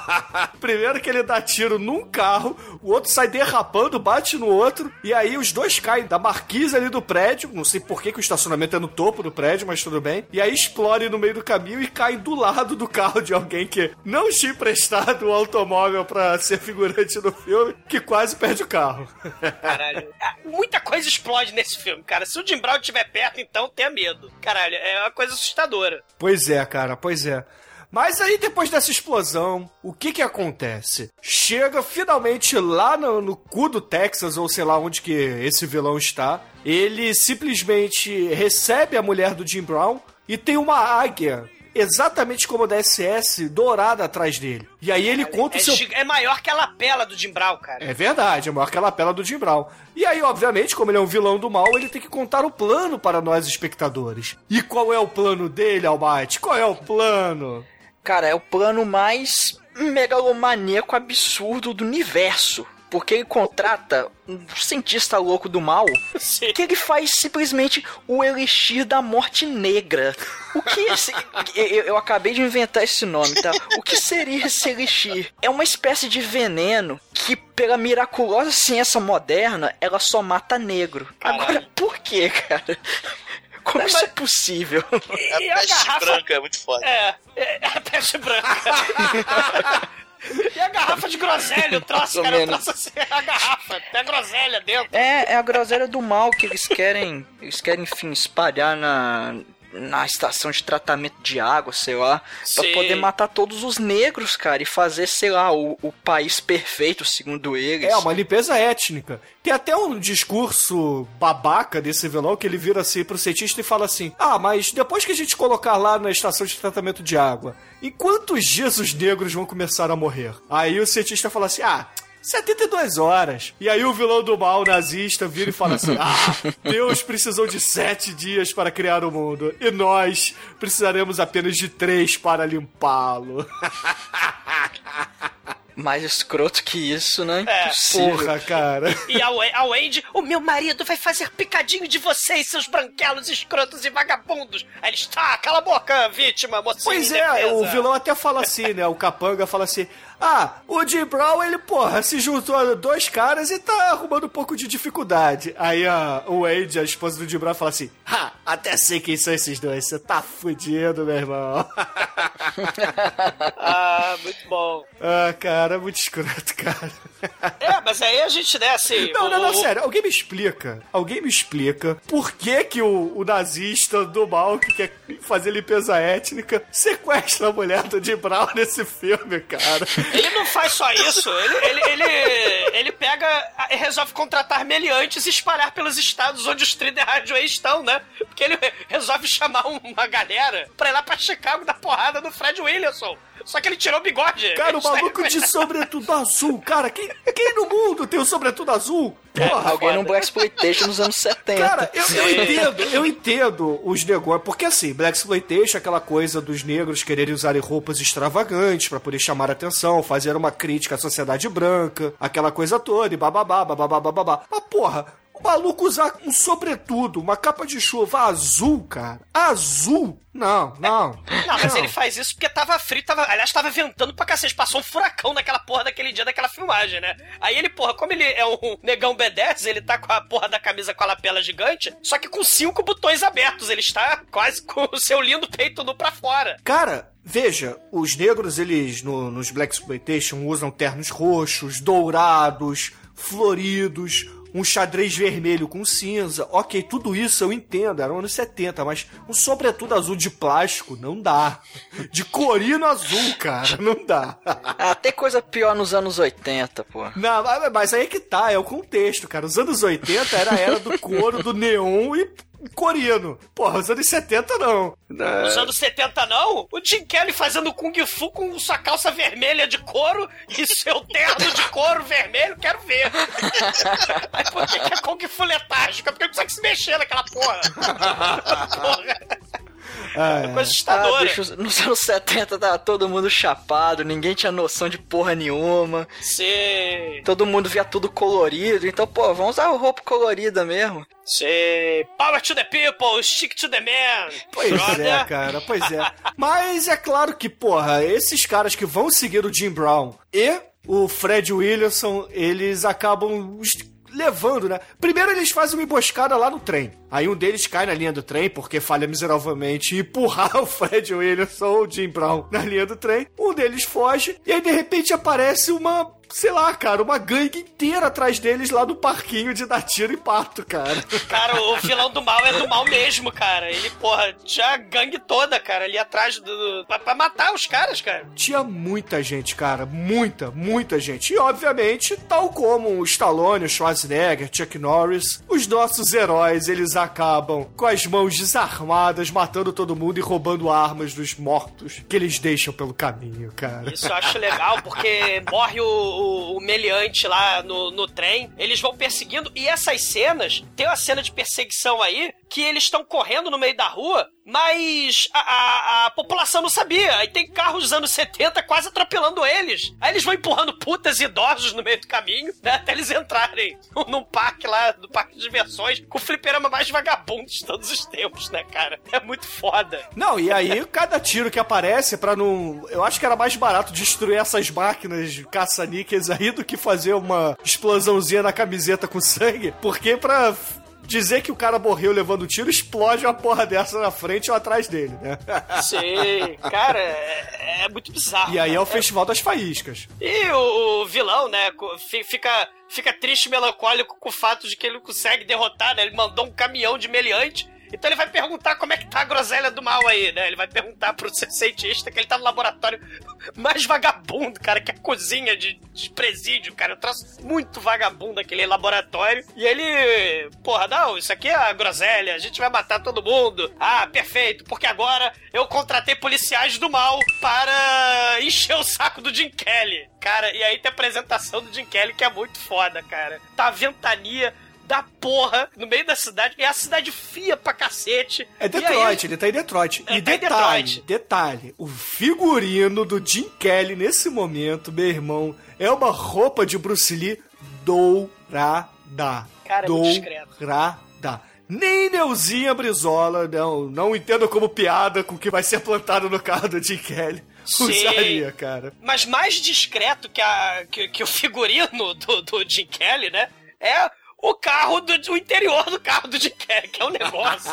Primeiro que ele dá tiro num carro, o outro sai derrapando, bate no outro, e aí os dois caem da marquise ali do prédio, não sei por que, que o estacionamento é no topo do prédio, mas tudo bem, e aí explode no meio do caminho e cai do lado do carro de alguém que não tinha emprestado o automóvel pra ser figurante no filme, que quase perde o carro. Caralho. Ah, Muita coisa explode nesse filme, cara. Se o Jim Brown estiver perto, então tenha medo. Caralho, é uma coisa assustadora. Pois é, cara, pois é. Mas aí, depois dessa explosão, o que que acontece? Chega finalmente lá no, no cu do Texas, ou sei lá onde que esse vilão está. Ele simplesmente recebe a mulher do Jim Brown e tem uma águia, exatamente como a da SS, dourada atrás dele. E aí ele conta É, o seu... é maior que a lapela do Jim Brown, cara. É verdade, é maior que a lapela do Jim Brown. E aí, obviamente, como ele é um vilão do mal, ele tem que contar o plano para nós espectadores. E qual é o plano dele, Almighty? Qual é o plano? Cara, é o plano mais megalomaníaco absurdo do universo. Porque ele contrata um cientista louco do mal Sim. que ele faz simplesmente o elixir da morte negra. O que esse. eu, eu acabei de inventar esse nome, tá? O que seria esse elixir? É uma espécie de veneno que, pela miraculosa ciência moderna, ela só mata negro. Caralho. Agora, por que, cara? Como isso é possível? A E a peste garrafa- branca é muito foda. É, é a peste branca. e a garrafa de groselha, o troço, cara, o troço assim, a garrafa, tem a groselha dentro. É, é a groselha do mal que eles querem, eles querem, enfim, espalhar na na estação de tratamento de água, sei lá, pra Sim. poder matar todos os negros, cara, e fazer, sei lá, o, o país perfeito, segundo eles. É, uma limpeza étnica. Tem até um discurso babaca desse vilão que ele vira assim pro cientista e fala assim: Ah, mas depois que a gente colocar lá na estação de tratamento de água, em quantos dias os negros vão começar a morrer? Aí o cientista fala assim: Ah. 72 horas. E aí o vilão do mal nazista vira e fala assim: Ah, Deus precisou de sete dias para criar o mundo. E nós precisaremos apenas de três para limpá-lo. Mais escroto que isso, né? É. Impossível. Porra, cara. E a, a Wendy, o meu marido vai fazer picadinho de vocês, seus branquelos escrotos e vagabundos. Aí eles, tá, cala a boca, vítima, mocinho. Pois é, indefesa." o vilão até fala assim, né? O capanga fala assim: Ah, o Jim Brown, ele, porra, se juntou a dois caras e tá arrumando um pouco de dificuldade. Aí a, o Wade, a esposa do Jim Brown, fala assim: Ha, até sei quem são esses dois, você tá fudido, meu irmão. Ah, muito bom. ah, cara, muito escroto, cara. É, mas aí a gente, né, assim... Não, não, não, o- sério, alguém me explica. Alguém me explica por que que o, o nazista do mal que quer fazer limpeza étnica sequestra a mulher do Jim Brown nesse filme, cara. Ele não faz só isso, ele, ele, ele, ele pega e resolve contratar meliantes e espalhar pelos estados onde os Thriller Radioways estão, né? Porque ele resolve chamar uma galera pra ir lá pra Chicago dar porrada no Fred Williamson. Só que ele tirou o bigode. Cara, o maluco de sobretudo azul, cara. Quem, quem no mundo tem o sobretudo azul? Porra, Alguém no Black Exploitation nos anos 70. Cara, eu, eu entendo, eu entendo os negócios. Porque assim, Black Exploitation é aquela coisa dos negros quererem usarem roupas extravagantes pra poder chamar a atenção, fazer uma crítica à sociedade branca, aquela coisa toda, e bababá, bababá, bababá. Mas porra, o maluco usar um sobretudo, uma capa de chuva azul, cara. Azul? Não, não. Não, mas ele faz isso porque tava frio, tava, aliás, tava ventando pra cacete. Passou um furacão naquela porra daquele dia daquela filmagem, né? Aí ele, porra, como ele é um negão B10, ele tá com a porra da camisa com a lapela gigante, só que com cinco botões abertos. Ele está quase com o seu lindo peito nu pra fora. Cara, veja, os negros, eles no- nos Black Exploitation usam ternos roxos, dourados, floridos, um xadrez vermelho com cinza. Ok, tudo isso eu entendo, era anos 70, mas um sobretudo azul de plástico não dá. De corino azul, cara, não dá. Ah, tem coisa pior nos anos 80, pô. Não, mas- mas aí é que tá, é o contexto, cara. Os anos 80 era a era do couro, do neon e corino. Porra, os anos 70 não. Nos anos 70, não? O Jim Kelly fazendo Kung Fu com sua calça vermelha de couro e seu terno de couro vermelho, quero ver. Aí por que que é Kung Fu letárgica? Porque não consegue se mexer naquela porra. porra. Ah, É coisa Ah, assustadora. bicho, nos anos 70 tava todo mundo chapado, ninguém tinha noção de porra nenhuma. Sei, Todo mundo via tudo colorido, então, pô, vamos usar roupa colorida mesmo. sei. Power to the people, stick to the man. Pois Brother. é, cara, pois é. Mas é claro que, porra, esses caras que vão seguir o Jim Brown e o Fred Williamson, eles acabam levando, né? Primeiro eles fazem uma emboscada lá no trem. Aí um deles cai na linha do trem porque falha miseravelmente em empurrar o Fred Williamson ou o Jim Brown na linha do trem. Um deles foge e aí de repente aparece uma, sei lá, cara, uma gangue inteira atrás deles lá no parquinho de dar tiro e pato, cara. Cara, o vilão do mal é do mal mesmo, cara. Ele, porra, tinha a gangue toda, cara, ali atrás do. pra, pra matar os caras, cara. Tinha muita gente, cara. Muita, muita gente. E, obviamente, tal como o Stallone, o Schwarzenegger, Chuck Norris, os nossos heróis, eles acabam com as mãos desarmadas, matando todo mundo e roubando armas dos mortos que eles deixam pelo caminho, cara. Isso eu acho legal, porque morre o, o, o meliante lá no, no trem, eles vão perseguindo, e essas cenas, tem uma cena de perseguição aí, que eles estão correndo no meio da rua, mas a, a, a população não sabia. Aí tem carros dos anos 70 quase atropelando eles. Aí eles vão empurrando putas e idosos no meio do caminho, né, até eles entrarem num parque lá, do parque de diversões, com o fliperama mais vagabundo de todos os tempos, né, cara? É muito foda. Não, e aí cada tiro que aparece pra não. Eu acho que era mais barato destruir essas máquinas caça-níqueis aí do que fazer uma explosãozinha na camiseta com sangue, porque pra. Dizer que o cara morreu levando tiro, explode uma porra dessa na frente ou atrás dele, né? Sim, cara, é, é muito bizarro. E aí é o. Festival das Faíscas. E o, o vilão, né, fica, fica triste e melancólico com o fato de que ele não consegue derrotar, né? Ele mandou um caminhão de meliante Então ele vai perguntar como é que tá a groselha do mal aí, né? Ele vai perguntar pro cientista que ele tá no laboratório mais vagabundo, cara, que é a cozinha de, de presídio, cara. Eu trouxe muito vagabundo aquele laboratório. E ele, porra, não, isso aqui é a groselha, a gente vai matar todo mundo. Ah, perfeito, porque agora eu contratei policiais do mal para encher o saco do Jim Kelly. Cara, e aí tem a apresentação do Jim Kelly que é muito foda, cara. Tá a ventania da porra no meio da cidade. É a cidade fria pra cacete. É Detroit, aí- ele tá em Detroit. É, e tá detalhe, Detroit. detalhe, o figurino do Jim Kelly nesse momento, meu irmão, é uma roupa de Bruce Lee dourada. Cara, é. Dourada. Nem Neuzinha Brizola, não, não entendo como piada com o que vai ser plantado no carro do Jim Kelly. Sim. Usaria, cara. Mas mais discreto que, a, que, que o figurino do, do Jim Kelly, né? É o carro do o interior do carro do Jim Kelly, que é um negócio.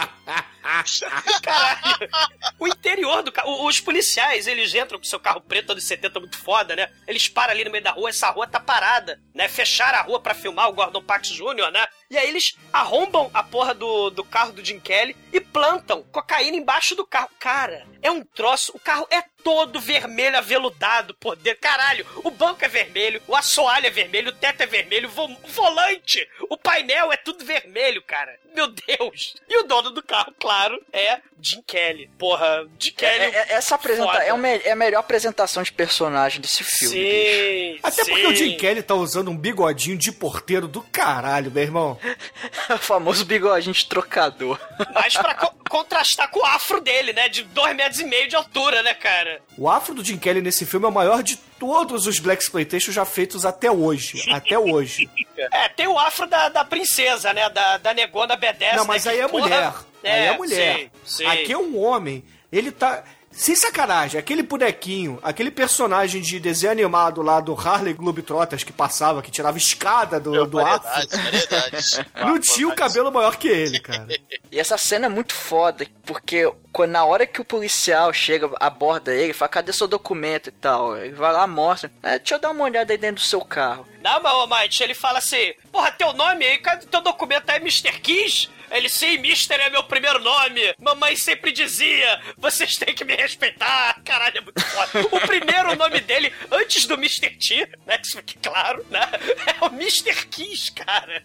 Caralho. O interior do carro. Os policiais, eles entram com seu carro preto anos 70 muito foda, né? Eles param ali no meio da rua, essa rua tá parada, né? Fecharam a rua pra filmar o Gordon Pax Jr., né? E aí eles arrombam a porra do, do carro do Jim Kelly e plantam cocaína embaixo do carro. Cara, é um troço. O carro é todo vermelho aveludado por dentro. Caralho, o banco é vermelho, o assoalho é vermelho, o teto é vermelho, o volante, o painel é tudo vermelho, cara. Meu Deus. E o dono do carro, claro, é Jim Kelly. Porra, Jim Kelly. É- é- essa apresenta é, é a melhor apresentação de personagem desse filme. bicho. Sim. Até sim. porque o Jim Kelly tá usando um bigodinho de porteiro do caralho, meu irmão. o famoso bigodinho de trocador. Mas pra co- contrastar com o afro dele, né? De dois metros e meio de altura, né, cara? O afro do Jim Kelly nesse filme é o maior de todos os Black Exploitation já feitos até hoje. Até hoje. É, tem o afro da, da princesa, né? Da, da negona B10. Não, mas né, aí é porra, mulher. Aí é mulher. Sim, sim. Aqui é um homem. Ele tá. Sem sacanagem, aquele bonequinho, aquele personagem de desenho animado lá do Harley Globetrotters que passava, que tirava escada do, do afro, Variedades, variedades. não tinha o cabelo maior que ele, cara. E essa cena é muito foda, porque quando, na hora que o policial chega, aborda ele, fala, cadê seu documento e tal? Ele vai lá, mostra, "É, deixa eu dar uma olhada aí dentro do seu carro. Não, mas, ô, Mike, ele fala assim: Porra, teu nome aí, cadê teu documento é Mr. Kiss? Ele, sim, Mister é meu primeiro nome. Mamãe sempre dizia: vocês têm que me respeitar. Caralho, é muito foda. O primeiro nome dele, antes do Mr. T, né? Isso fique claro, né? É o Mr. Kiss, cara.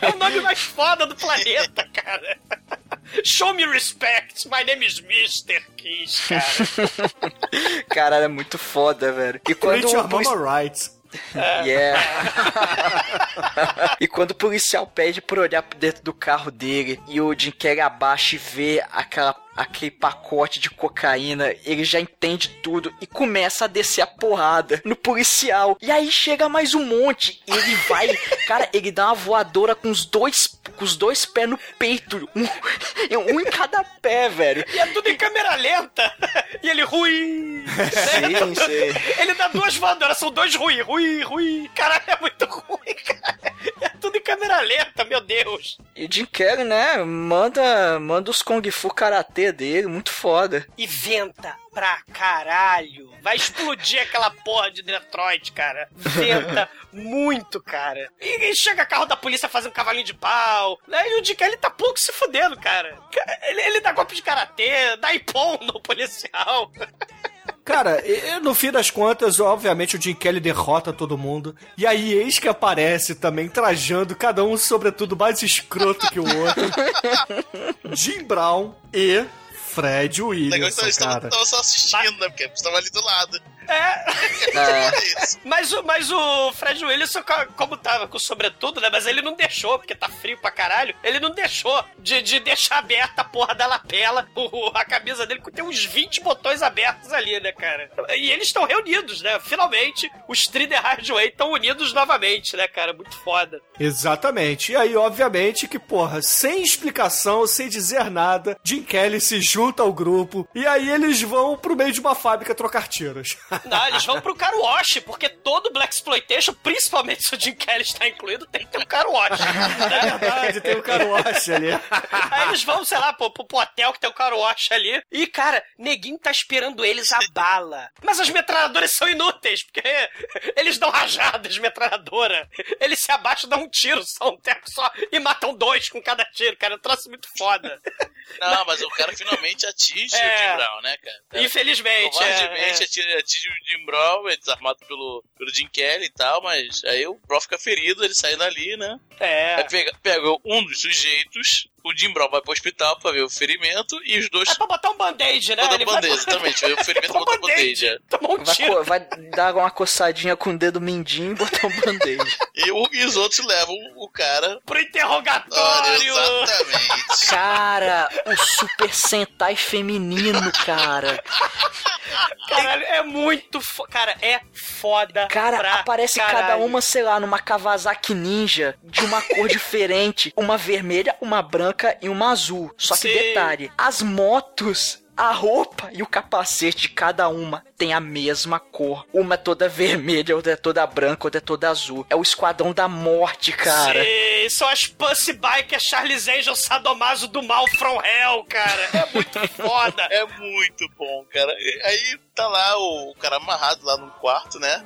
É o nome mais foda do planeta, cara. Show me respect. My name is Mr. Kiss, cara. Caralho, é muito foda, velho. E quando o mama right. Yeah. e quando o policial pede pra olhar pra dentro do carro dele e o Jim Carrey abaixa e vê aquela, aquele pacote de cocaína, ele já entende tudo e começa a descer a porrada no policial. E aí chega mais um monte e ele vai, cara, ele dá uma voadora com os dois, com os dois pés no peito, um, um em cada pé, velho. E é tudo em câmera lenta. E ele rui. Sim, sim. Ele dá duas voadoras, são dois rui, rui, rui. Caralho, é muito ruim, cara. É tudo em câmera lenta, meu Deus. E o Jim Carrey, né, manda, manda os Kung Fu Karatê dele, muito foda. E venta pra caralho. Vai explodir aquela porra de Detroit, cara. Venta muito, cara. E, e chega carro da polícia fazendo cavalinho de pau. Né? E o Dick ele tá pouco se fudendo, cara. Ele, ele dá golpe de karatê, dá ipom no policial. Cara, e- no fim das contas, obviamente o Jim Kelly derrota todo mundo. E aí eis que aparece também, trajando cada um, sobretudo, mais escroto que o outro. Jim Brown e Fred Legal que Williamson, eles cara. estavam só assistindo, né? Porque estava ali do lado. É. É. Mas o, mas o Fred Williamson, co- como tava com sobretudo, né? Mas ele não deixou, porque tá frio pra caralho. Ele não deixou de, de deixar aberta a porra da lapela, o- a camisa dele, tem uns 20 botões abertos ali, né, cara? E eles estão reunidos, né? Finalmente, os Trider Hardway estão unidos novamente, né, cara? Muito foda. Exatamente. E aí, obviamente, que, porra, sem explicação, sem dizer nada, Jim Kelly se junta ao grupo e aí eles vão pro meio de uma fábrica trocar tiros. Não, eles vão pro car wash, porque todo Black Exploitation, principalmente se o Jim Kelly está incluído, tem que ter um car wash. É né? verdade, tem o car wash ali. Aí eles vão, sei lá, pro, pro, pro hotel que tem o car wash ali. E, cara, neguinho tá esperando eles a bala. Mas as metralhadoras são inúteis, porque eles dão rajadas, metralhadora. Eles se abaixam, dão um tiro, só um tempo só, e matam dois com cada tiro, cara. É um troço muito foda. Não, mas o cara finalmente atinge É. o Jim Brown, né, cara? Infelizmente, Covardemente é, é. atira- atinge o Jim Brown, é desarmado pelo, pelo Jim Kelly e tal, mas aí o Brown fica ferido, ele sai dali, né? É. Aí pega, pega um dos sujeitos, o Jim Brown vai pro hospital pra ver o ferimento e os dois. É pra botar um band-aid, né? Botar um vai- band-aid, exatamente. O ferimento botar um band-aid. é. Um Vai, vai dar uma coçadinha com o dedo mindinho e botar um band-aid. E, o- e os outros levam o cara. Pro interrogatório! Exatamente. Cara, o Super Sentai feminino, cara. Caralho, é muito fo... Cara, é foda. Cara, pra aparece cada caralho. uma, sei lá, numa Kawasaki Ninja de uma cor diferente. Uma vermelha, uma branca e uma azul. Só que Sim. detalhe, as motos. A roupa e o capacete de cada uma tem a mesma cor. Uma é toda vermelha, outra é toda branca, outra é toda azul. É o Esquadrão da Morte, cara. Sim, são as Pussy Bikers Charles Angel Sadomaso do mal from hell, cara. É muito foda. É muito bom, cara. Aí tá lá o, o cara amarrado lá no quarto, né?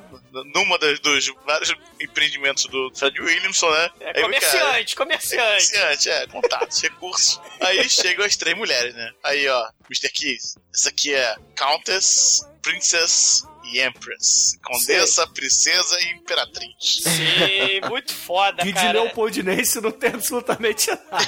Numa das, dos vários empreendimentos do Fred Williamson, né? É Aí comerciante, cara- comerciante. Comerciante, é, contatos, recursos. Aí chegam as três mulheres, né? Aí, ó, Mr. Keys, essa aqui é Countess, Princess e Empress. Condessa, princesa e imperatriz. Sim, muito foda, Que de cara. Leopoldinense não tem absolutamente nada.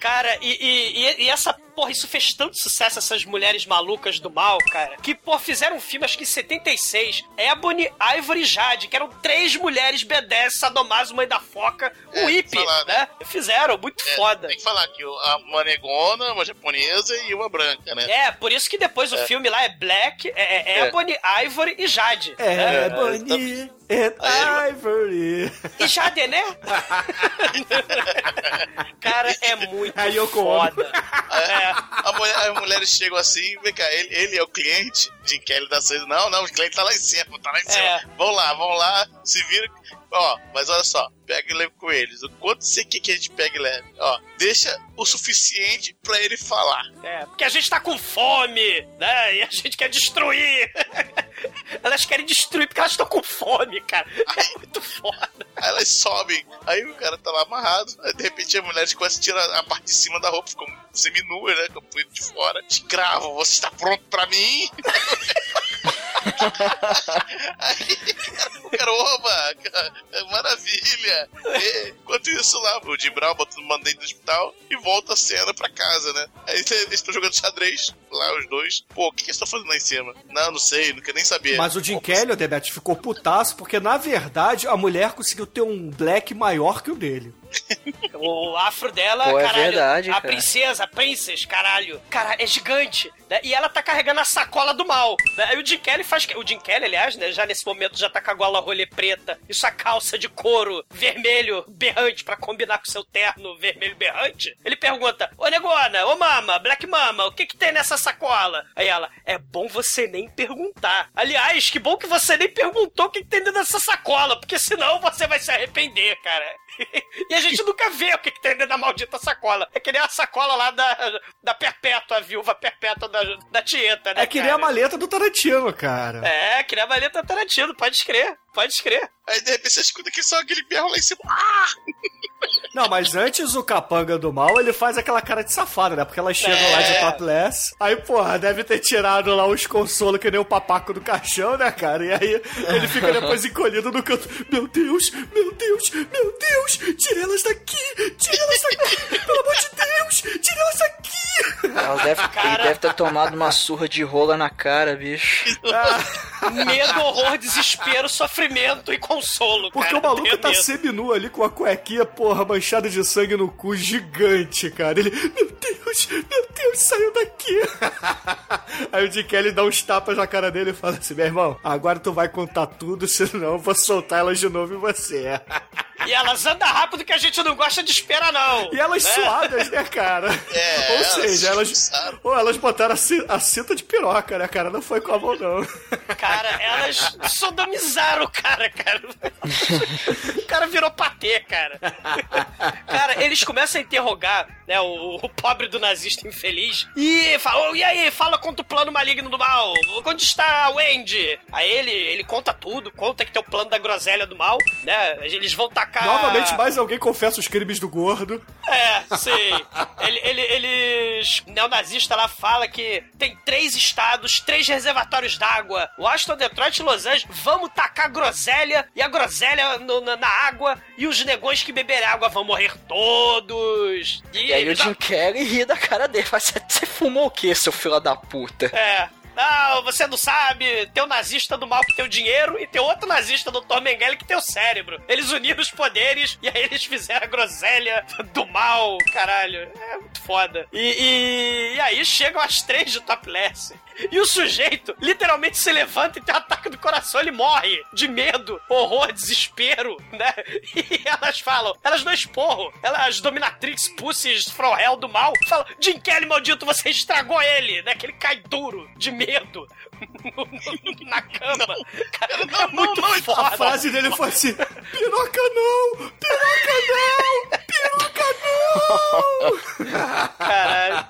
Cara, e, e, e- e essa, porra, isso fez tanto sucesso, essas mulheres malucas do mal, cara, que, pô, fizeram um filme, acho que em 76, Ebony, Ivory e Jade, que eram três mulheres B10, Sadomaso, Mãe da Foca, É, o hippie, falar, né? Fizeram, muito É, foda. Tem que falar que a- uma negona, uma japonesa e uma branca, né? É, por isso que depois o É. filme lá é Black, é, é É. Ebony, Ivory e Jade. É, né? Bonnie and Ivory. E Jade, né? cara, é muito Aí eu foda. É. A mulher- as mulheres chegam assim, vem cá, ele, ele é o cliente, Jim Kelly dá saída. Não, não, o cliente tá lá em cima, tá lá em cima. É. Vão lá, vão lá, se vira. Ó, mas olha só, pega e leve com eles. O quanto você quer que a gente pega e leve? Ó, deixa o suficiente pra ele falar. É, porque a gente tá com fome, né? E a gente quer destruir. Elas querem destruir porque elas estão com fome, cara. É muito foda. Aí elas sobem, aí o cara tá lá amarrado. Aí de repente a mulher começa a tirar a parte de cima da roupa, ficou seminua, né? Com o de fora. Escravo, você está pronto pra mim? aí o cara, oba, maravilha. E, enquanto isso lá, o Jim Brown botando o mandante do hospital e volta a cena pra casa, né? Aí eles estão jogando xadrez, lá os dois. Pô, o que que eles estão fazendo lá em cima? Não, não sei, não quero nem saber. Mas o Jim Kelly, o Debete, ficou putaço porque, na verdade, a mulher conseguiu ter um black maior que o dele. O afro dela, Pô, é caralho. verdade, a cara. princesa, a princess, caralho. Cara, é gigante. Né? E ela tá carregando a sacola do mal. Né? Aí o Jim Kelly faz. O Jim Kelly, aliás, né? Já nesse momento já tá com a gola rolê preta. E sua calça de couro vermelho berrante pra combinar com seu terno vermelho berrante. Ele pergunta: Ô negona, ô mama, black mama, o que que tem nessa sacola? Aí ela: É bom você nem perguntar. Aliás, que bom que você nem perguntou o que, que tem dentro dessa sacola, porque senão você vai se arrepender, cara. E a gente nunca vê o que, que tem dentro da maldita sacola. É que nem a sacola lá da, da Perpétua, a viúva Perpétua da, da Tieta, né? É que nem a maleta do Tarantino, cara. É, que nem a maleta Tarantino, pode escrever, pode escrever. Aí de repente você escuta que só aquele berro lá em cima. Ah! Não, mas antes o capanga do mal, ele faz aquela cara de safado, né? Porque elas chegam É. lá de topless. Aí, porra, deve ter tirado lá os consolos que nem o papaco do caixão, né, cara? E aí ele fica depois encolhido no canto. Meu Deus, meu Deus, meu Deus, tira elas daqui, tira elas daqui, pelo amor de Deus, tira elas daqui. Ela deve- Cara. Ele deve ter tomado uma surra de rola na cara, bicho. Medo, horror, desespero, sofrimento e consolo, Porque cara. o maluco tá medo. seminu ali com a cuequinha, porra, manchada de sangue no cu, gigante, cara. Ele, meu Deus, meu Deus, saiu daqui. Aí o Jim Kelly dá uns tapas na cara dele e fala assim, meu irmão, agora tu vai contar tudo, senão eu vou soltar elas de novo em você. E elas andam rápido que a gente não gosta de espera, não. E elas né? suadas, né, cara? É, Ou elas seja, elas, ou elas botaram a, ci- a cinta de piroca, né, cara? Não foi com a mão, não. Cara, elas sodomizaram o cara, cara. O cara virou patê, cara. Cara, eles começam a interrogar, né, o, o pobre do nazista infeliz. E falam, e aí, fala contra o plano maligno do mal. Onde está a Wendy? Aí ele, ele conta tudo, conta que tem o plano da groselha do mal, né? Eles vão Novamente, mais alguém confessa os crimes do gordo. É, sei. Ele, ele, eles. O neonazista lá fala que tem três estados, três reservatórios d'água: Washington, Detroit e Los Angeles. Vamos tacar groselha e a groselha no- na, na água e os negões que beberem água vão morrer todos. E, E aí o eles- Jim Carrey ri da cara dele. Fala, "Você- você fumou o quê, seu filho da puta? É. Não, você não sabe. Tem o nazista do mal que tem o dinheiro e tem outro nazista Dr. Mengele que tem o cérebro. Eles uniram os poderes e aí eles fizeram a groselha do mal, caralho. É muito foda. E, e, e aí chegam as três de topless. E o sujeito literalmente se levanta e tem um ataque do coração, ele morre de medo, horror, desespero, né? E elas falam, elas não esporram, elas, as dominatrix pussies from hell do mal, falam, Jim Kelly maldito, você estragou ele, né? Que ele cai duro, de medo, na cama. Cara, é muito foda. A frase dele foi assim: piroca não! Piroca não! Piroca não! Caralho.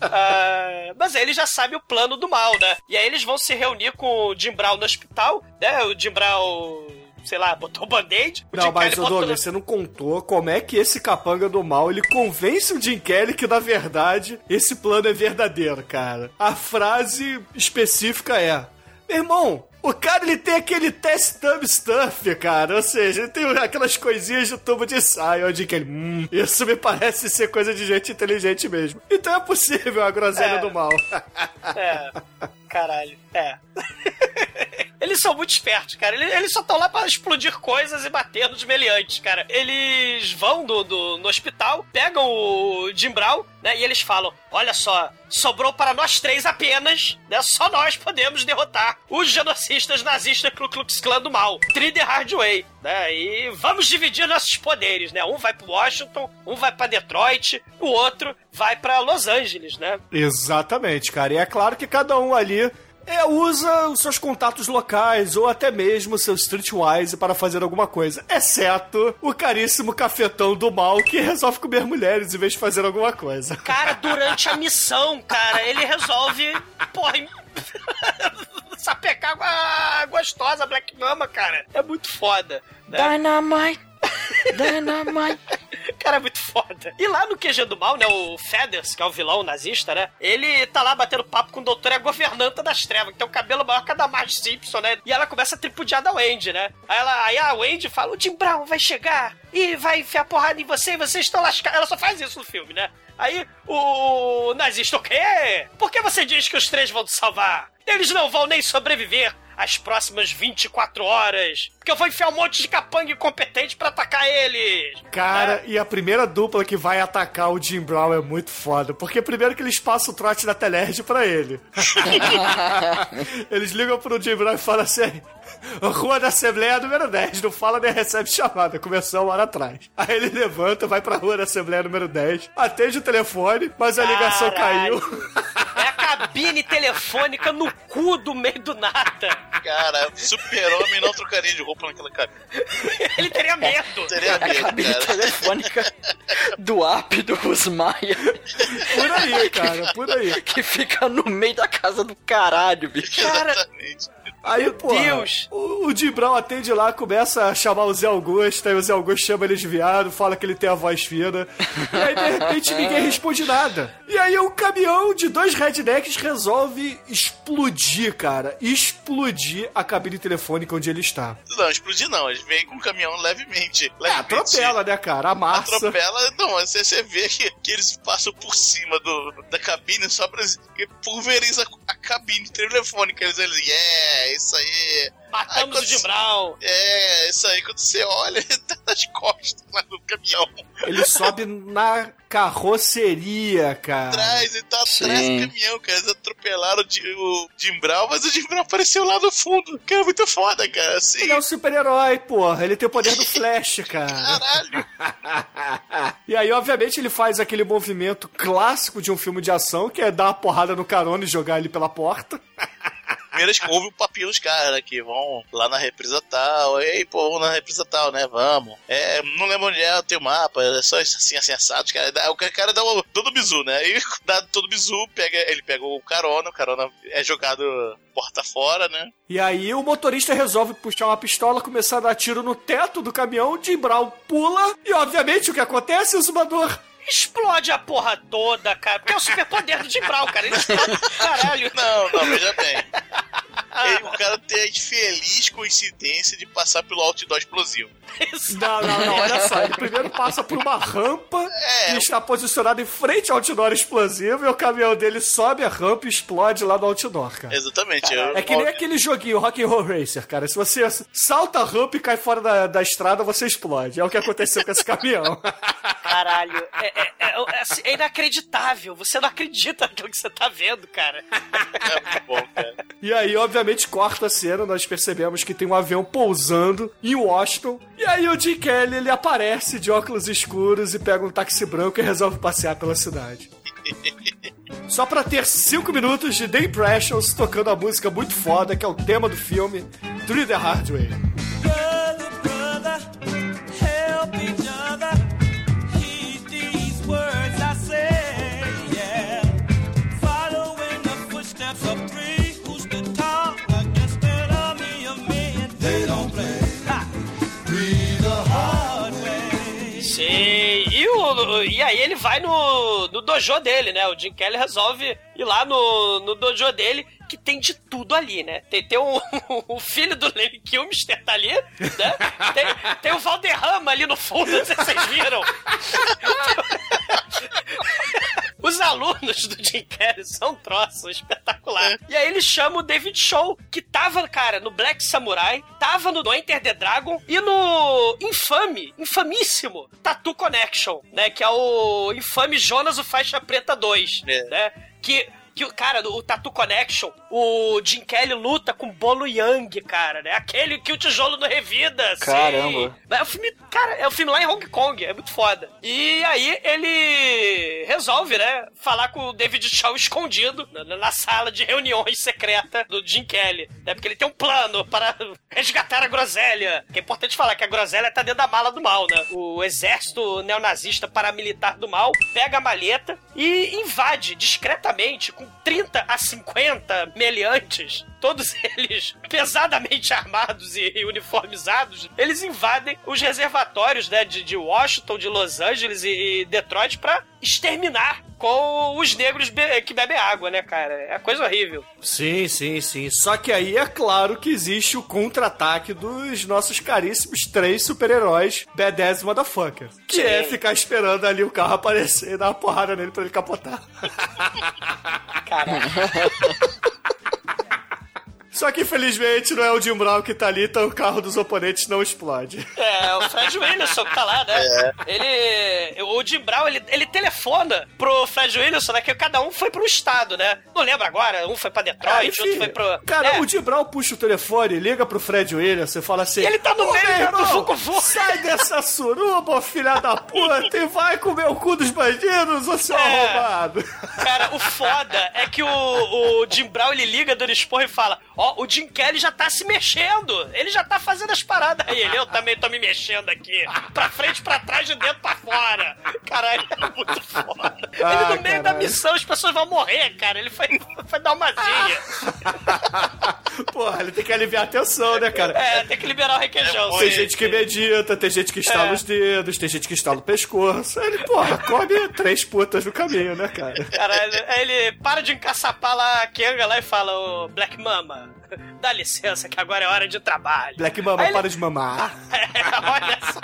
Ah, mas aí ele já sabe o plano do mal, né? E aí eles vão se reunir com o Jim Brown no hospital, né? O Jim Brown, sei lá, botou o band-aid. Não, Jim mas, Kelly botou Douglas, você não contou como é que esse capanga do mal ele convence o Jim Kelly que, na verdade, esse plano é verdadeiro, cara. A frase específica é: Meu irmão, o cara ele tem aquele test dumb stuff, cara. Ou seja, ele tem aquelas coisinhas de tubo de ensaio. O Jim Kelly, hum, isso me parece ser coisa de gente inteligente mesmo. Então é possível a groselha É. do mal. É. Caralho. É. Eles são muito espertos, cara. Eles, eles só estão lá pra explodir coisas e bater nos meliantes, cara. Eles vão do, do- no hospital, pegam o Jim Brown, né? E eles falam: Olha só, sobrou para nós três apenas, né? Só nós podemos derrotar os genocistas nazistas Ku Klux Klan do mal. Three the Hard Way, né? E vamos dividir nossos poderes, né? Um vai pro Washington, um vai pra Detroit, o outro vai pra Los Angeles, né? Exatamente, cara. E é claro que cada um ali é, usa os seus contatos locais ou até mesmo seu streetwise para fazer alguma coisa. Exceto o caríssimo cafetão do mal que resolve comer mulheres em vez de fazer alguma coisa. Cara, durante a missão, cara, ele resolve, porra, sapecar com a gostosa Black Mama, cara. É muito foda. Né? Dynamite! Dynamite! Cara, é muito foda. E lá no QG do mal, né, o Feathers, que é o vilão nazista, né, ele tá lá batendo papo com o doutor, é a governanta das trevas, que tem o cabelo maior que a da Marge Simpson, né, e ela começa a tripudiar da Wendy, né. Aí, ela, aí a Wendy fala, o Jim Brown vai chegar e vai enfiar porrada em você e vocês estão lascados. Ela só faz isso no filme, né. Aí o nazista, o quê? Por que você diz que os três vão te salvar? Eles não vão nem sobreviver as próximas 24 horas. Porque eu vou enfiar um monte de capanga incompetente pra atacar eles. Cara, e a primeira dupla que vai atacar o Jim Brown é muito foda. Porque primeiro que eles passam o trote da Telerd pra ele. eles ligam pro Jim Brown e falam assim: Rua da Assembleia número 10, não fala nem recebe chamada. Começou uma hora atrás. Aí ele levanta, vai pra Rua da Assembleia número 10, atende o telefone, mas a ligação Caralho. caiu. É a cabine telefônica no cu do meio do nada. Cara, super-homem não trocaria de roupa naquela cabine. Ele teria medo. Teria A medo, cabine cara. telefônica do app do Maia Por aí, cara, por aí. que fica no meio da casa do caralho, bicho. Cara, Exatamente. Aí, pô, Deus. o, o Jim Brown atende lá, começa a chamar o Zé Augusto, aí o Zé Augusto chama ele de viado, fala que ele tem a voz fina. E aí, de repente, ninguém responde nada. E aí, o caminhão de dois rednecks resolve explodir, cara. Explodir a cabine telefônica onde ele está. Não, explodir não. Eles vêm com o caminhão levemente. É, levemente atropela, né, cara? Amassa. Atropela, não, você, você vê que, que eles passam por cima do, da cabine só pra pulveriza a cabine telefônica. Eles, eles, yeah, isso aí. Matamos Aí, o Jim Brown. É, isso aí, quando você olha, ele tá nas costas lá no caminhão. Ele sobe na carroceria, cara. Atrás, ele tá atrás Sim. do caminhão, cara. Eles atropelaram o, Jim- o Jim Brown, mas o Jim Brown apareceu lá no fundo. Cara, muito foda, cara. Assim, Ele é um super-herói, porra. Ele tem o poder do Flash, cara. caralho. E aí, obviamente, ele faz aquele movimento clássico de um filme de ação, que é dar uma porrada no carona e jogar ele pela porta. Primeiro eles ouvem o papinho dos caras, né, que vão lá na represa tal. Ei, pô, vamos na represa tal, né? Vamos. É, não lembro onde é, tem o mapa, é só assim, assim, assado. Cara, Dá- o cara dá todo bizu, né? E dá todo bizu, pega, ele pega o carona, o carona é jogado porta fora, né? E aí, o motorista resolve puxar uma pistola, começar a dar tiro no teto do caminhão, o Jim Brown pula, e obviamente o que acontece, o zumbador? Explode a porra toda, cara. Porque é o superpoder do Brown, cara. Ele explode. Caralho. Não, não, veja bem. Ele- o cara tem a infeliz coincidência de passar pelo outdoor explosivo. Não, não, não, olha só. Ele primeiro passa por uma rampa É. que está posicionada em frente ao outdoor explosivo e o caminhão dele sobe a rampa e explode lá no outdoor, cara. Exatamente. eu- É que nem aquele joguinho Rock and Roll Racer, cara. Se você salta a rampa e cai fora da, da estrada, você explode. É o que aconteceu com esse caminhão. Caralho. É, é- é- é assim, é inacreditável. Você não acredita naquilo que você tá vendo, cara. É muito bom, cara. E aí, obviamente, corta a cena, nós percebemos que tem um avião pousando em Washington. E aí o Jim Kelly, ele aparece de óculos escuros e pega um táxi branco e resolve passear pela cidade. Só pra ter 5 minutos de The Impressions tocando a música muito foda, que é o tema do filme, Through the Hard Way. Sim. E, o, e aí ele vai no, no dojo dele, né? O Jim Kelly resolve ir lá no, no dojo dele, que tem de tudo ali, né? Tem, tem um, o filho do Lenny Kilmister tá ali, né? Tem, tem o Valderrama ali no fundo, vocês viram. Os alunos do Jim Carrey são um troço espetacular. E aí ele chama o David Shaw, que tava, cara, no Black Samurai, tava no Enter the Dragon e no infame, infamíssimo Tattoo Connection, né? Que é o infame Jonas o Faixa Preta 2, É. né? Que... Que, cara, o Tattoo Connection, o Jim Kelly luta com Bolo Yang, cara, né? Aquele que o tijolo não revida, assim. Caramba. É o filme, cara, é o filme lá em Hong Kong, é muito foda. E aí ele resolve, né, falar com o David Shaw escondido na, na sala de reuniões secreta do Jim Kelly, né? Porque ele tem um plano para resgatar a groselha. Que é importante falar que a groselha tá dentro da mala do mal, né? O exército neonazista paramilitar do mal pega a maleta e invade discretamente com 30 a 50 meliantes, todos eles pesadamente armados e, e uniformizados, eles invadem os reservatórios né, de, de Washington, de Los Angeles e, e Detroit pra exterminar com os negros be- que bebem água, né, cara? É coisa horrível. Sim, sim, sim. Só que aí é claro que existe o contra-ataque dos nossos caríssimos três super-heróis Badass Motherfucker. Que Sim. é ficar esperando ali o carro aparecer e dar uma porrada nele pra ele capotar. Caralho. Só que infelizmente não é o Jim Brown que tá ali, então o carro dos oponentes não explode. É, o Fred Williamson que tá lá, né? Ele. O Jim Brown, ele, ele telefona pro Fred Williamson, né? Que cada um foi pro estado, né? Não lembro agora, um foi pra Detroit, outro enfim, foi pro. Cara, É. o Jim Brown puxa o telefone, liga pro Fred Williams e fala assim: E ele tá no "Ô, meio meu do vucu-vucu." Sai dessa suruba, filha da puta, e vai comer o cu dos bandidos, ô seu É. arrombado. Cara, o foda é que o, o Jim Brown ele liga dando esporro e fala: Ó, o Jim Kelly já tá se mexendo. Ele já tá fazendo as paradas. Aí ele, eu também tô me mexendo aqui. Pra frente, pra trás, de dentro pra fora. Caralho, é muito foda. Ah, ele no meio da caralho. missão, as pessoas vão morrer, cara. Ele foi, foi dar uma zinha. Porra, ele tem que aliviar a tensão, né, cara? É, tem que liberar o requeijão. Tem sim. gente que medita, tem gente que estala É. os dedos, tem gente que estala o pescoço. Ele, porra, come três putas no caminho, né, cara? Caralho, aí ele para de encaçapar lá a Kenga lá e fala, ô Black Mama, dá licença que agora é hora de trabalho. Black Mama, ele- para de mamar. É, olha só.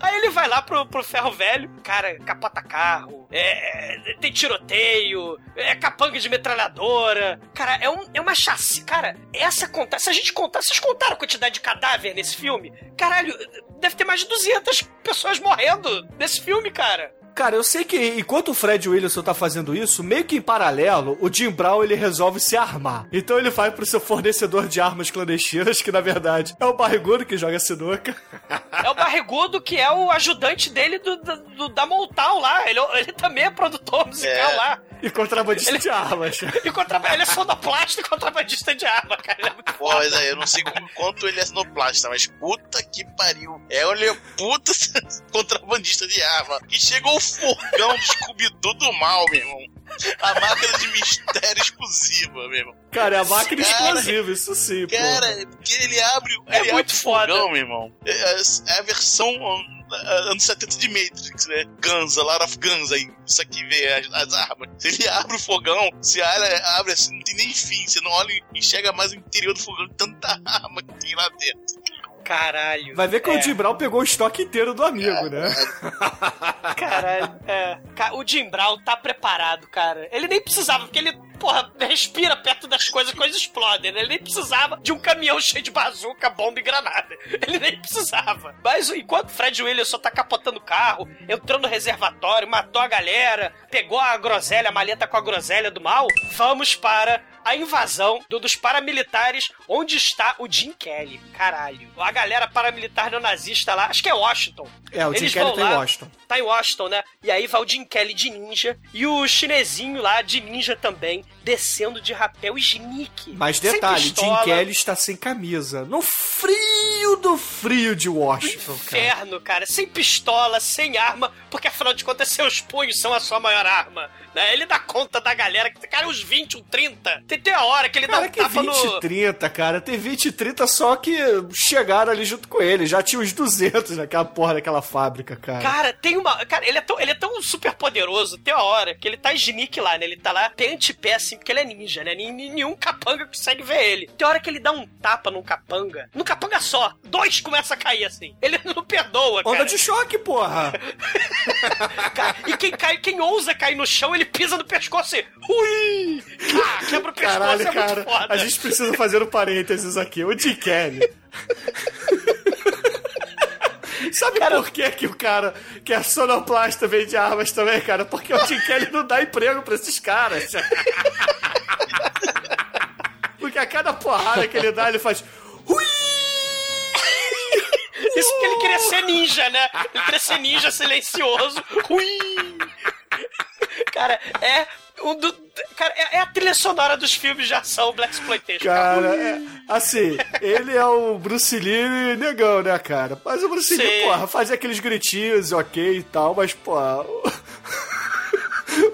Aí ele vai lá pro, pro ferro velho, cara, capota carro, é, tem tiroteio, é capanga de metralhadora. Cara, é, um, é uma chassi. Cara, essa conta. Se a gente contar. Vocês contaram a quantidade de cadáver nesse filme? Caralho, deve ter mais de 200 pessoas morrendo nesse filme, cara. Cara, eu sei que enquanto o Fred Williamson tá fazendo isso, meio que em paralelo, o Jim Brown ele resolve se armar. Então ele vai pro seu fornecedor de armas clandestinas, que na verdade é o barrigudo que joga sinuca. É o barrigudo que é o ajudante dele do, do- do- da Montal lá. Ele, ele também é produtor musical É. lá. E contrabandista Ele- de armas. E contra... ele é sonoplasta e contrabandista de arma, cara. Ele é muito Pô, mas aí eu não sei como- quanto ele é sinoplasta, mas puta que pariu. É, ele é puta contrabandista de arma. E chegou o fogão do Scooby-Doo do mal, meu irmão. A máquina de mistério exclusiva, meu irmão. Cara, é a máquina Cara, explosiva, isso sim, pô. Cara, porque ele abre, É ele muito abre foda. fogão, meu irmão. É, é- é a versão anos 70 de Matrix, né? Ganza, Lara of Ganza, aí, isso aqui vê as, as armas. Se ele abre o fogão, se abre assim, não tem nem fim. Você não olha e enxerga mais o interior do fogão, de tanta arma que tem lá dentro. Caralho. Vai ver que É. o Jim Brown pegou o estoque inteiro do amigo, né? Caralho, é. O Jim Brown tá preparado, cara. Ele nem precisava, porque ele, porra, respira perto das coisas, coisas explodem, né? Ele nem precisava de um caminhão cheio de bazuca, bomba e granada. Ele nem precisava. Mas enquanto Fred Williamson tá capotando o carro, entrou no reservatório, matou a galera, pegou a groselha, a maleta com a groselha do mal, vamos para a invasão do- dos paramilitares onde está o Jim Kelly. Caralho. A galera paramilitar neonazista lá, acho que é Washington. É, o Jim Eles Kelly tá em lá, Washington. Tá em Washington, né? E aí vai o Jim Kelly de ninja e o chinesinho lá de ninja também, descendo de rapel sneak. Mas detalhe, Jim. Kelly está sem camisa. No frio do frio de Washington, cara. Inferno, cara. Sem pistola, sem arma, porque afinal de contas seus punhos são a sua maior arma. Né? Ele dá conta da galera, que cara, uns 20, uns 30. Tem, tem a hora que ele Cara, dá um que tapa 20 e no... 30, cara. Tem 20 e 30 só que chegaram ali junto com ele. Já tinha uns 200 naquela porra daquela fábrica, cara. Cara, tem uma. Cara, ele é tão, ele é tão super poderoso. Tem uma hora que ele tá sneak lá, né? Ele tá lá pé antepé, assim, porque ele é ninja, né? Nen- Nenhum capanga consegue ver ele. Tem hora que ele dá um tapa num capanga. Num capanga só. Dois começam a cair assim. Ele não perdoa, cara. Onda de choque, porra! Cara, e quem cai, quem ousa cair no chão, ele pisa no pescoço e. Ui! Ah, quebra o pescoço, Caralho, é cara. foda. A gente precisa fazer um parênteses aqui. O Jim Kelly. Sabe por que, que o cara que é sonoplasta vende armas também, cara? Porque o Jim Kelly não dá emprego pra esses caras. Porque a cada porrada que ele dá, ele faz. Isso porque ele queria ser ninja, né? Ele queria ser ninja silencioso. Ui! Cara, é. Um do, cara, é, é a trilha sonora dos filmes de ação Black Exploitation. Cara, é, assim, ele é o Bruce Lee negão, né, cara? Mas o Bruce Lee, Sim. porra, fazia aqueles gritinhos, ok e tal, mas, porra.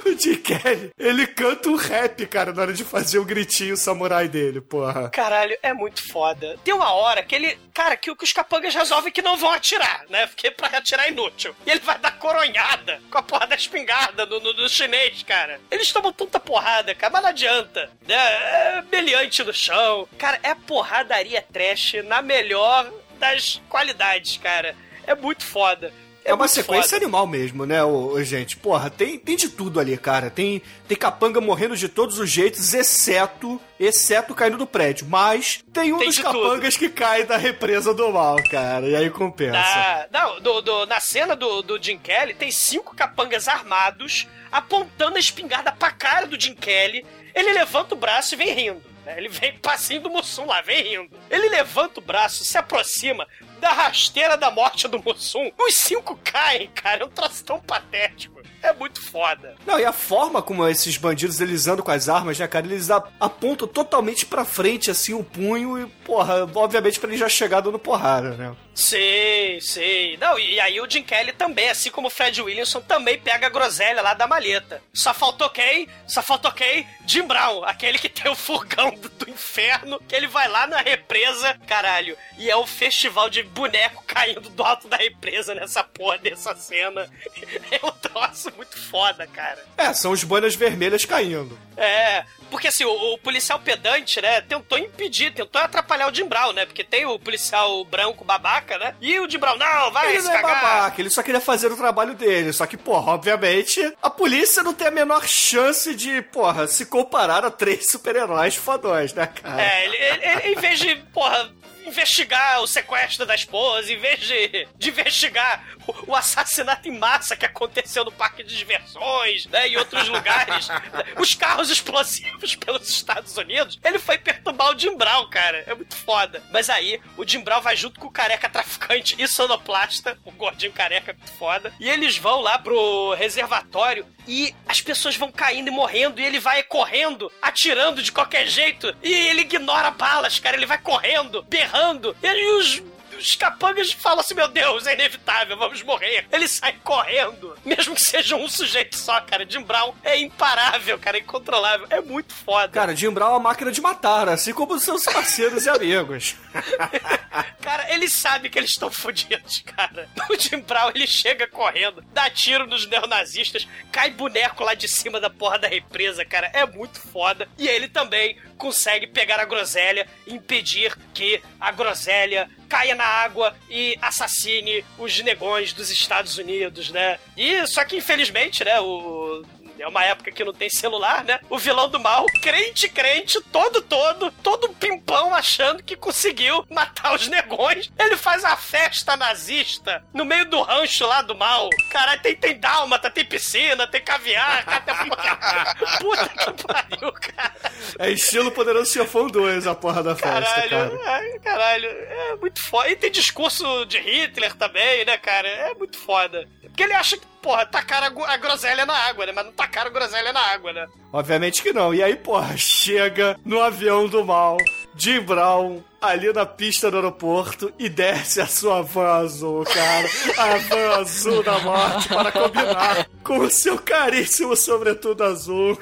O, Jim Kelly, ele canta um rap, cara, na hora de fazer o gritinho samurai dele, porra. Caralho, é muito foda. Tem uma hora que ele. Cara, que, que os capangas resolvem que não vão atirar, né? Porque pra atirar é inútil. E ele vai dar coronhada com a porra da espingarda do, do, do chinês, cara. Eles tomam tanta porrada, cara, mas não adianta. Né? É beliante no chão. Cara, é porradaria trash na melhor das qualidades, cara. É muito foda. É, uma muito sequência foda. animal mesmo, né, ô, gente? Porra, tem, tem de tudo ali, cara. Tem, tem capanga morrendo de todos os jeitos, exceto, exceto caindo do prédio. Mas tem um Tem dos capangas que cai da represa do mal, cara. E aí compensa. Na, não, do- do- na cena do, do Jim Kelly, tem cinco capangas armados apontando a espingarda pra cara do Jim Kelly. Ele levanta o braço e vem rindo. Né? Ele vem passinho do Mussum lá, vem rindo. Ele levanta o braço, se aproxima da rasteira da morte do Mussum. Os cinco caem, cara. É um troço tão patético. É muito foda. Não, e a forma como esses bandidos eles andam com as armas, né, cara? Eles apontam totalmente pra frente, assim, o punho e, porra, obviamente pra ele já chegar dando porrada, né? Sei, sei. Não, e aí o Jim Kelly também, assim como o Fred Williamson, também pega a groselha lá da maleta. Só faltou quem? Só faltou quem? Jim Brown, aquele que tem o fogão do, do inferno, que ele vai lá na represa, caralho. E é o festival de bonecos caindo do alto da represa nessa porra dessa cena. É um troço muito foda, cara. É, são os boinas vermelhas caindo. É, porque assim, o, o policial pedante, né, tentou impedir, tentou atrapalhar o Jim Brown, né? Porque tem o policial branco babaca, né? E o Jim Brown, não, vai Ele se não é cagar. babaca, ele só queria fazer o trabalho dele. Só que, porra, obviamente, a polícia não tem a menor chance de, porra, se comparar a três super-heróis fodões, né, cara? É, ele, ele- ele, em vez de, porra, investigar o sequestro da esposa, em vez de, de investigar o, o assassinato em massa que aconteceu no parque de diversões, né, e outros lugares, os carros explosivos pelos Estados Unidos, ele foi perturbar o Jim Brown, cara. É muito foda. Mas aí, o Jim Brown vai junto com o careca traficante e sonoplasta, o gordinho careca muito foda, e eles vão lá pro reservatório e as pessoas vão caindo e morrendo, e ele vai correndo, atirando de qualquer jeito, e ele ignora balas, cara, ele vai correndo, berrando, e os os capangas falam assim, meu Deus, é inevitável, vamos morrer. Ele sai correndo, mesmo que seja um sujeito só, cara. Jim Brown é imparável, cara, é incontrolável. É muito foda. Cara, Jim Brown é uma máquina de matar, assim como seus parceiros e amigos. Cara, eles sabem que eles estão fodidos, cara. O Jim Brown, ele chega correndo, dá tiro nos neonazistas, cai boneco lá de cima da porra da represa, cara. É muito foda. E ele também consegue pegar a groselha e impedir que a groselha caia na água e assassine os negões dos Estados Unidos, né? E só que infelizmente, né, o é uma época que não tem celular, né? O vilão do mal, crente, crente, todo, todo, todo pimpão achando que conseguiu matar os negões. Ele faz a festa nazista no meio do rancho lá do mal. Caralho, tem, tem dálmata, tem piscina, tem caviar, cara. Puta que pariu, cara. É estilo Poderoso Chefão 2, a porra da festa, Caralho, cara. ai, caralho, é muito foda. E tem discurso de Hitler também, né, cara? É muito foda. Porque ele acha que, porra, tacaram a, a groselha na água, né? Mas não tacaram a groselha na água, né? Obviamente que não. E aí, porra, chega no avião do mal, Jim Brown, ali na pista do aeroporto e desce a sua van azul, cara. A van azul da morte para combinar com o seu caríssimo sobretudo azul.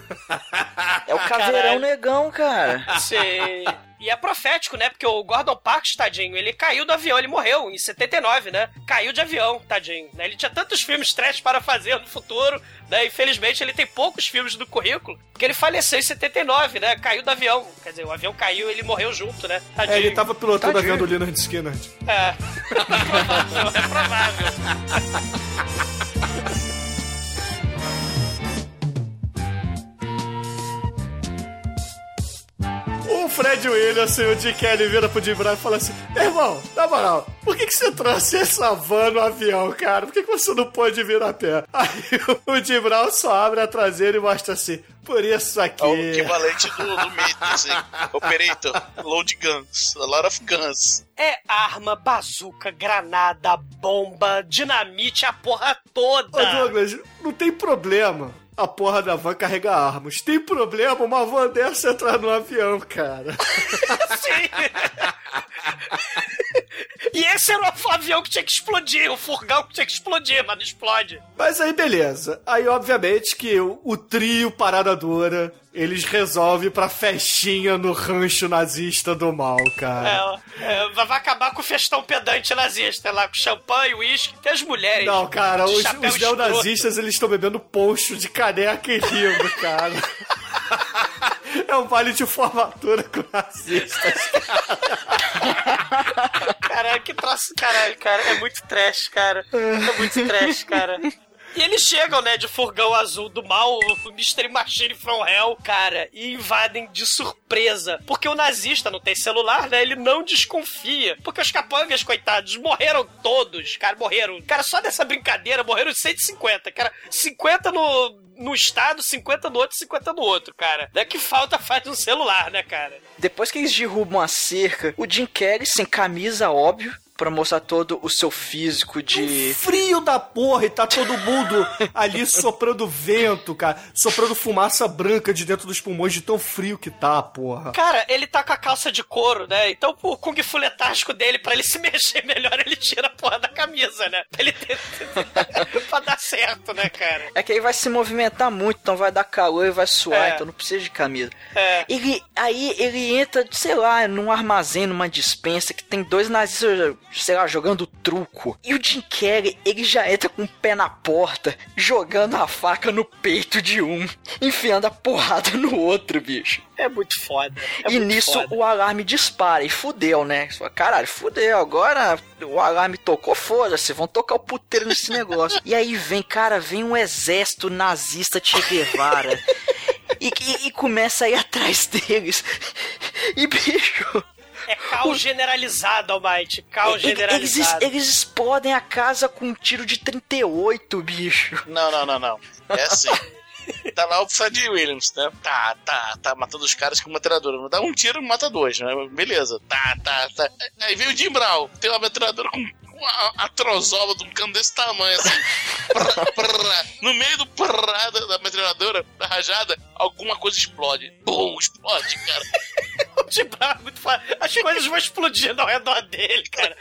É o caveirão negão, cara. Sim. E é profético, né? Porque o Gordon Parks, tadinho, ele caiu do avião, ele morreu em 79, né? Caiu de avião, tadinho. Né? Ele tinha tantos filmes trash para fazer no futuro, né? Infelizmente, ele tem poucos filmes no currículo, porque ele faleceu em 79, né? Caiu do avião. Quer dizer, o avião caiu e ele morreu junto, né? Tadinho. É, ele tava pilotando a avião do Leonard Skinner. É. é provável, é provável. O Fred Williamson e o Dick Kelly viram pro Jim Brown e falam assim: Irmão, na moral, por que, que você trouxe essa van no avião, cara? Por que, que você não pode vir a pé? Aí o Jim Brown só abre a traseira e mostra assim: Por isso aqui. É o equivalente do, do mito, assim. Operator, load guns, a lot of guns. É arma, bazuca, granada, bomba, dinamite, a porra toda. Ô Douglas, não tem problema a porra da van carregar armas. Tem problema uma van dessa entrar no avião, cara. Sim. E esse era o avião que tinha que explodir, o furgão que tinha que explodir, mas não explode. Mas aí, beleza. Aí, obviamente, que o, o trio Parada Dura, eles resolvem pra festinha no rancho nazista do mal, cara. É, é, vai acabar com o festão pedante nazista lá, com champanhe, uísque, tem as mulheres. Não, cara, os, os neonazistas, eles estão bebendo poncho de caneca e rindo, cara. É um baile de formatura com nazistas. Caralho, que troço, caralho, cara. É muito trash, cara. É muito trash, cara. E eles chegam, né, de furgão azul do mal, o Mystery Machine from Hell, cara, e invadem de surpresa. Porque o nazista não tem celular, né? Ele não desconfia. Porque os capangas, coitados, morreram todos, cara, morreram. Cara, só dessa brincadeira morreram 150, cara. 50 no, no estado, 50 no outro, 50 no outro, cara. Né? Que falta faz um celular, né, cara? Depois que eles derrubam a cerca, o Jim Kelly, sem camisa, óbvio, pra mostrar todo o seu físico de. Frio da porra e tá todo mundo ali soprando vento, cara. Soprando fumaça branca de dentro dos pulmões de tão frio que tá, porra. Cara, ele tá com a calça de couro, né? Então o Kung Fu letástico dele, pra ele se mexer melhor, ele tira a porra da camisa, né? Pra ele ter... pra dar certo. certo, né, cara? É que aí vai se movimentar muito, então vai dar calor e vai suar, É. então não precisa de camisa. É. Ele, aí ele entra, sei lá, num armazém, numa dispensa, que tem dois nazistas, sei lá, jogando truco. E o Jim Carrey, ele já entra com o pé na porta, jogando a faca no peito de um, enfiando a porrada no outro, bicho. É muito foda. É e muito nisso foda. o alarme dispara e fudeu, né? Fala, Caralho, fudeu, agora o alarme tocou, foda-se, vão tocar o puteiro nesse negócio. e aí vem, cara, vem um exército nazista Che Guevara. E, e- e começa a ir atrás deles. E, bicho, É caos generalizado, Almighty. Caos eles, generalizado. eles explodem a casa com um tiro de 38, bicho. Não, não, não, não. É assim. Tá lá o Fred Williams, né? Tá, tá, tá matando os caras com uma metralhadora. Dá um tiro e mata dois, né? Beleza. Tá, tá, tá. Aí vem o Jim Brown, tem uma metralhadora com uma, a trozola de um cano desse tamanho, assim. No meio do prá da, da metralhadora, da rajada, alguma coisa explode. Bum, explode, cara. O Jim Brown é muito foda. As coisas vão explodindo ao redor dele, cara.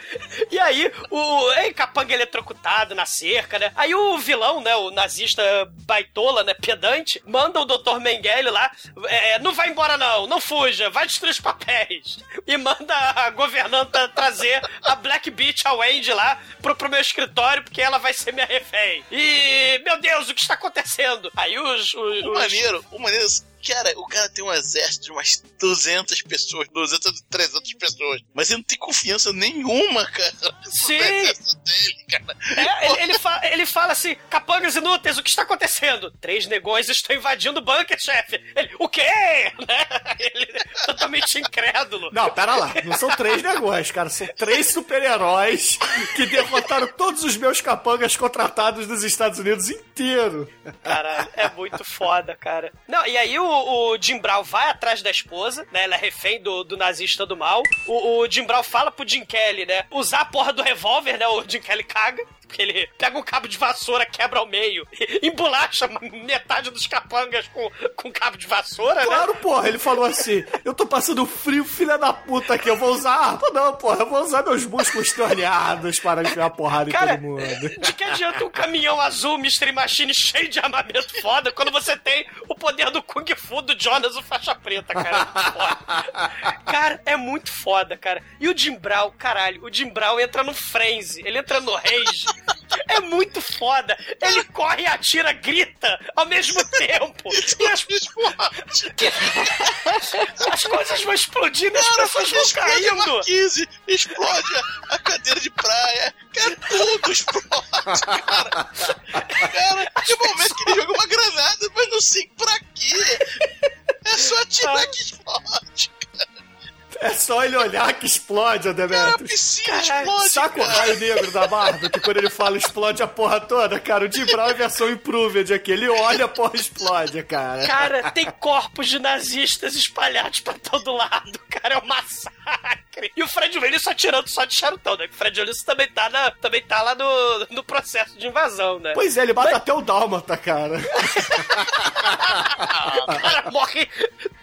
E aí, o é, capanga eletrocutado na cerca, né? Aí o vilão, né? O nazista baitola, né? Pedante, manda o Dr. Mengele lá. é, não vai embora, não. Não fuja. Vai destruir os papéis. E manda a governanta trazer a Black Beach, a Wendy lá, pro, pro meu escritório, porque ela vai ser minha refém. E, meu Deus, o que está acontecendo? Aí os. os, O os- maneiro, o maneiro. Cara, o cara tem um exército de umas 200 pessoas, 200, 300 pessoas. Mas ele não tem confiança nenhuma, cara. Sim. Dele, cara. É, ele, ele, fa- ele fala assim: capangas inúteis, o que está acontecendo? Três negões estão invadindo o bunker, chefe. Ele, o quê? Né? Ele é totalmente incrédulo. Não, pera lá. Não são três negócios, cara. São três super-heróis que derrotaram todos os meus capangas contratados nos Estados Unidos inteiro. Caralho, é muito foda, cara. Não, e aí o, o Jim Brown vai atrás da esposa, né? Ela é refém do, do nazista do mal. O, o Jim Brown fala pro Jim Kelly, né? Usar a porra do revólver, né? O Jim Kelly caga. Porque ele pega um cabo de vassoura, quebra ao meio, embolacha metade dos capangas com, com cabo de vassoura, né? Claro, porra, ele falou assim: eu tô passando frio, filha da puta aqui, eu vou usar arma. Não, porra, eu vou usar meus músculos torneados para enfiar porrada em Cara, todo mundo. de que adianta um caminhão azul Mystery Machine cheio de armamento foda quando você tem o poder do Kung Fu do Jonas, o faixa preta, cara? É. Cara, é muito foda, cara. E o Jim Brown, caralho, o Jim Brown entra no frenzy, ele entra no rage. É muito foda. Ele corre e atira, grita ao mesmo tempo. E as, as coisas vão explodindo, as pessoas vão caindo. marquise, explode a- cadeira de praia, cara, tudo explode, cara. Cara, tem um momento que ele joga uma granada, mas não sei pra quê. É só atirar que explode. É só ele olhar que explode, Cara, a Demetrius. piscina Caralho, explode, Saca o cara. raio negro da Marvel, que quando ele fala explode a porra toda, cara, o Jim Brown é versão improved aqui. Ele olha, a porra explode, cara. Cara, tem corpos de nazistas espalhados pra todo lado. Cara, é um massacre. E o Fred Willis só tirando só de charutão, né? O Fred Willis também tá, na, também tá lá no, no processo de invasão, né? Pois é, ele mata até o Dálmata, cara. cara morre.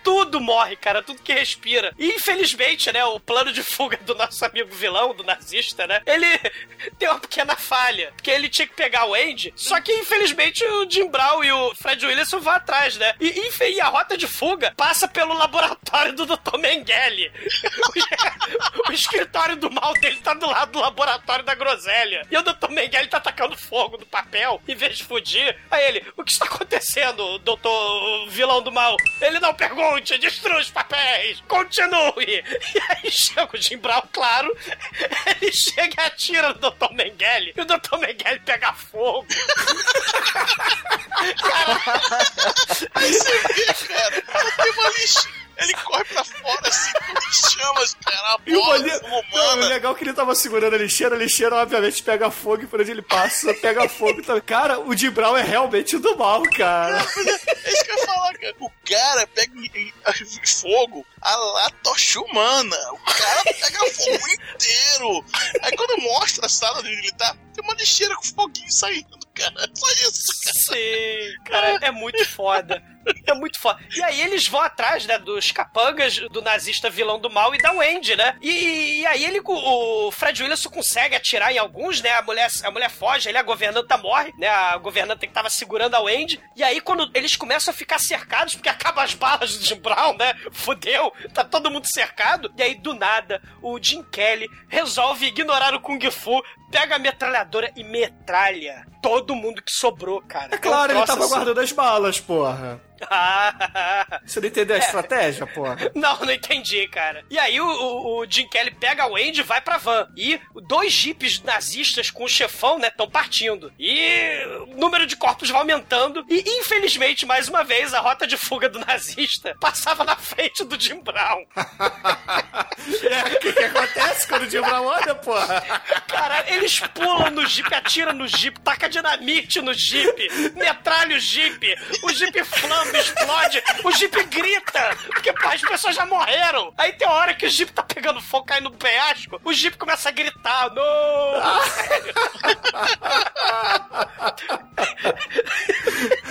Tudo morre, cara. Tudo que respira. E infelizmente, né? O plano de fuga do nosso amigo vilão, do nazista, né? Ele tem uma pequena falha. Porque ele tinha que pegar o Andy. Só que infelizmente o Jim Brown e o Fred Williamson vão atrás, né? E, enfe- e a rota de fuga passa pelo laboratório do Dr. Mengele. o escritório do mal dele tá do lado do laboratório da groselha. E o Dr. Mengele tá atacando fogo no papel em vez de fugir. Aí ele, o que está acontecendo, doutor vilão do mal? Ele não pergunte, destrua os papéis, continue. E aí chega o Jim Brown, claro, ele chega e atira no Dr. Mengele, e o Dr. Mengele pega fogo. Aí você vê, cara, tem uma lixa. Ele corre pra fora assim, com chamas, cara, a E o, bola como Não, o legal é que ele tava segurando a lixeira, a lixeira obviamente pega fogo e por onde ele passa, pega fogo também. Cara, o Brown é realmente do mal, cara. É isso que eu ia falar, cara. O cara pega fogo a lá tocha humana. O cara pega fogo inteiro. Aí quando mostra a sala onde ele tá, tem uma lixeira com foguinho saindo, cara. Só isso, cara. Sim, cara, é muito foda. É muito foda. E aí eles vão atrás, né, dos capangas, do nazista vilão do mal e da Wendy, né? E, e aí ele, o Fred Williamson consegue atirar em alguns, né? A mulher, a mulher foge, ele, a governanta morre, né? A governanta que tava segurando a Wendy. E aí quando eles começam a ficar cercados, porque acabam as balas do Jim Brown, né? Fudeu, tá todo mundo cercado. E aí do nada, o Jim Kelly resolve ignorar o Kung Fu, pega a metralhadora e metralha todo mundo que sobrou, cara. É claro, ele tava assim. guardando as balas, porra. Você não entendeu a estratégia, porra? Não, não entendi, cara. E aí o, o- o Jim Kelly pega a Wendy e vai pra van. E dois jipes nazistas com o chefão, né, estão partindo. E o número de corpos vai aumentando. E infelizmente, mais uma vez, a rota de fuga do nazista passava na frente do Jim Brown. É, o que, que acontece quando o Jim Brown olha, porra? Cara, eles pulam no jipe, atiram no jipe, taca dinamite no jipe, metralha o jipe, o jipe flamba, explode, o jipe grita, porque pô, as pessoas já morreram. Aí tem hora que o jipe tá pegando fogo, cai no penhasco, o jipe começa a gritar, não!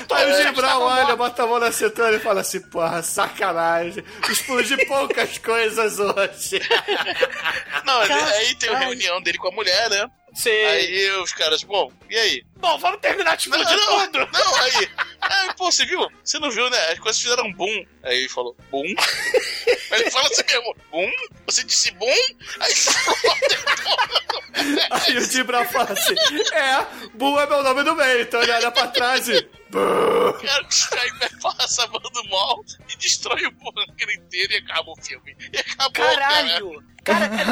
Aí o Brown olha, bota a mão na cintura e fala assim, porra, sacanagem. Explodi poucas coisas hoje. Não, ele- aí tem a reunião dele com a mulher, né? Sim. Aí os caras, bom, e aí? Bom, vamos terminar de explodir não, tudo. Não, aí. Aí, pô, você viu? Você não viu, né? As coisas fizeram boom. Aí ele falou, boom? Aí ele fala assim mesmo, boom? Você disse boom? Aí Aí o Brown fala assim, é, Bull é meu nome do meio, então ele olha pra trás e... o cara destrói, passa a mão do mal e destrói o bunker inteiro e acaba o filme. E acabou, Caralho! Cara,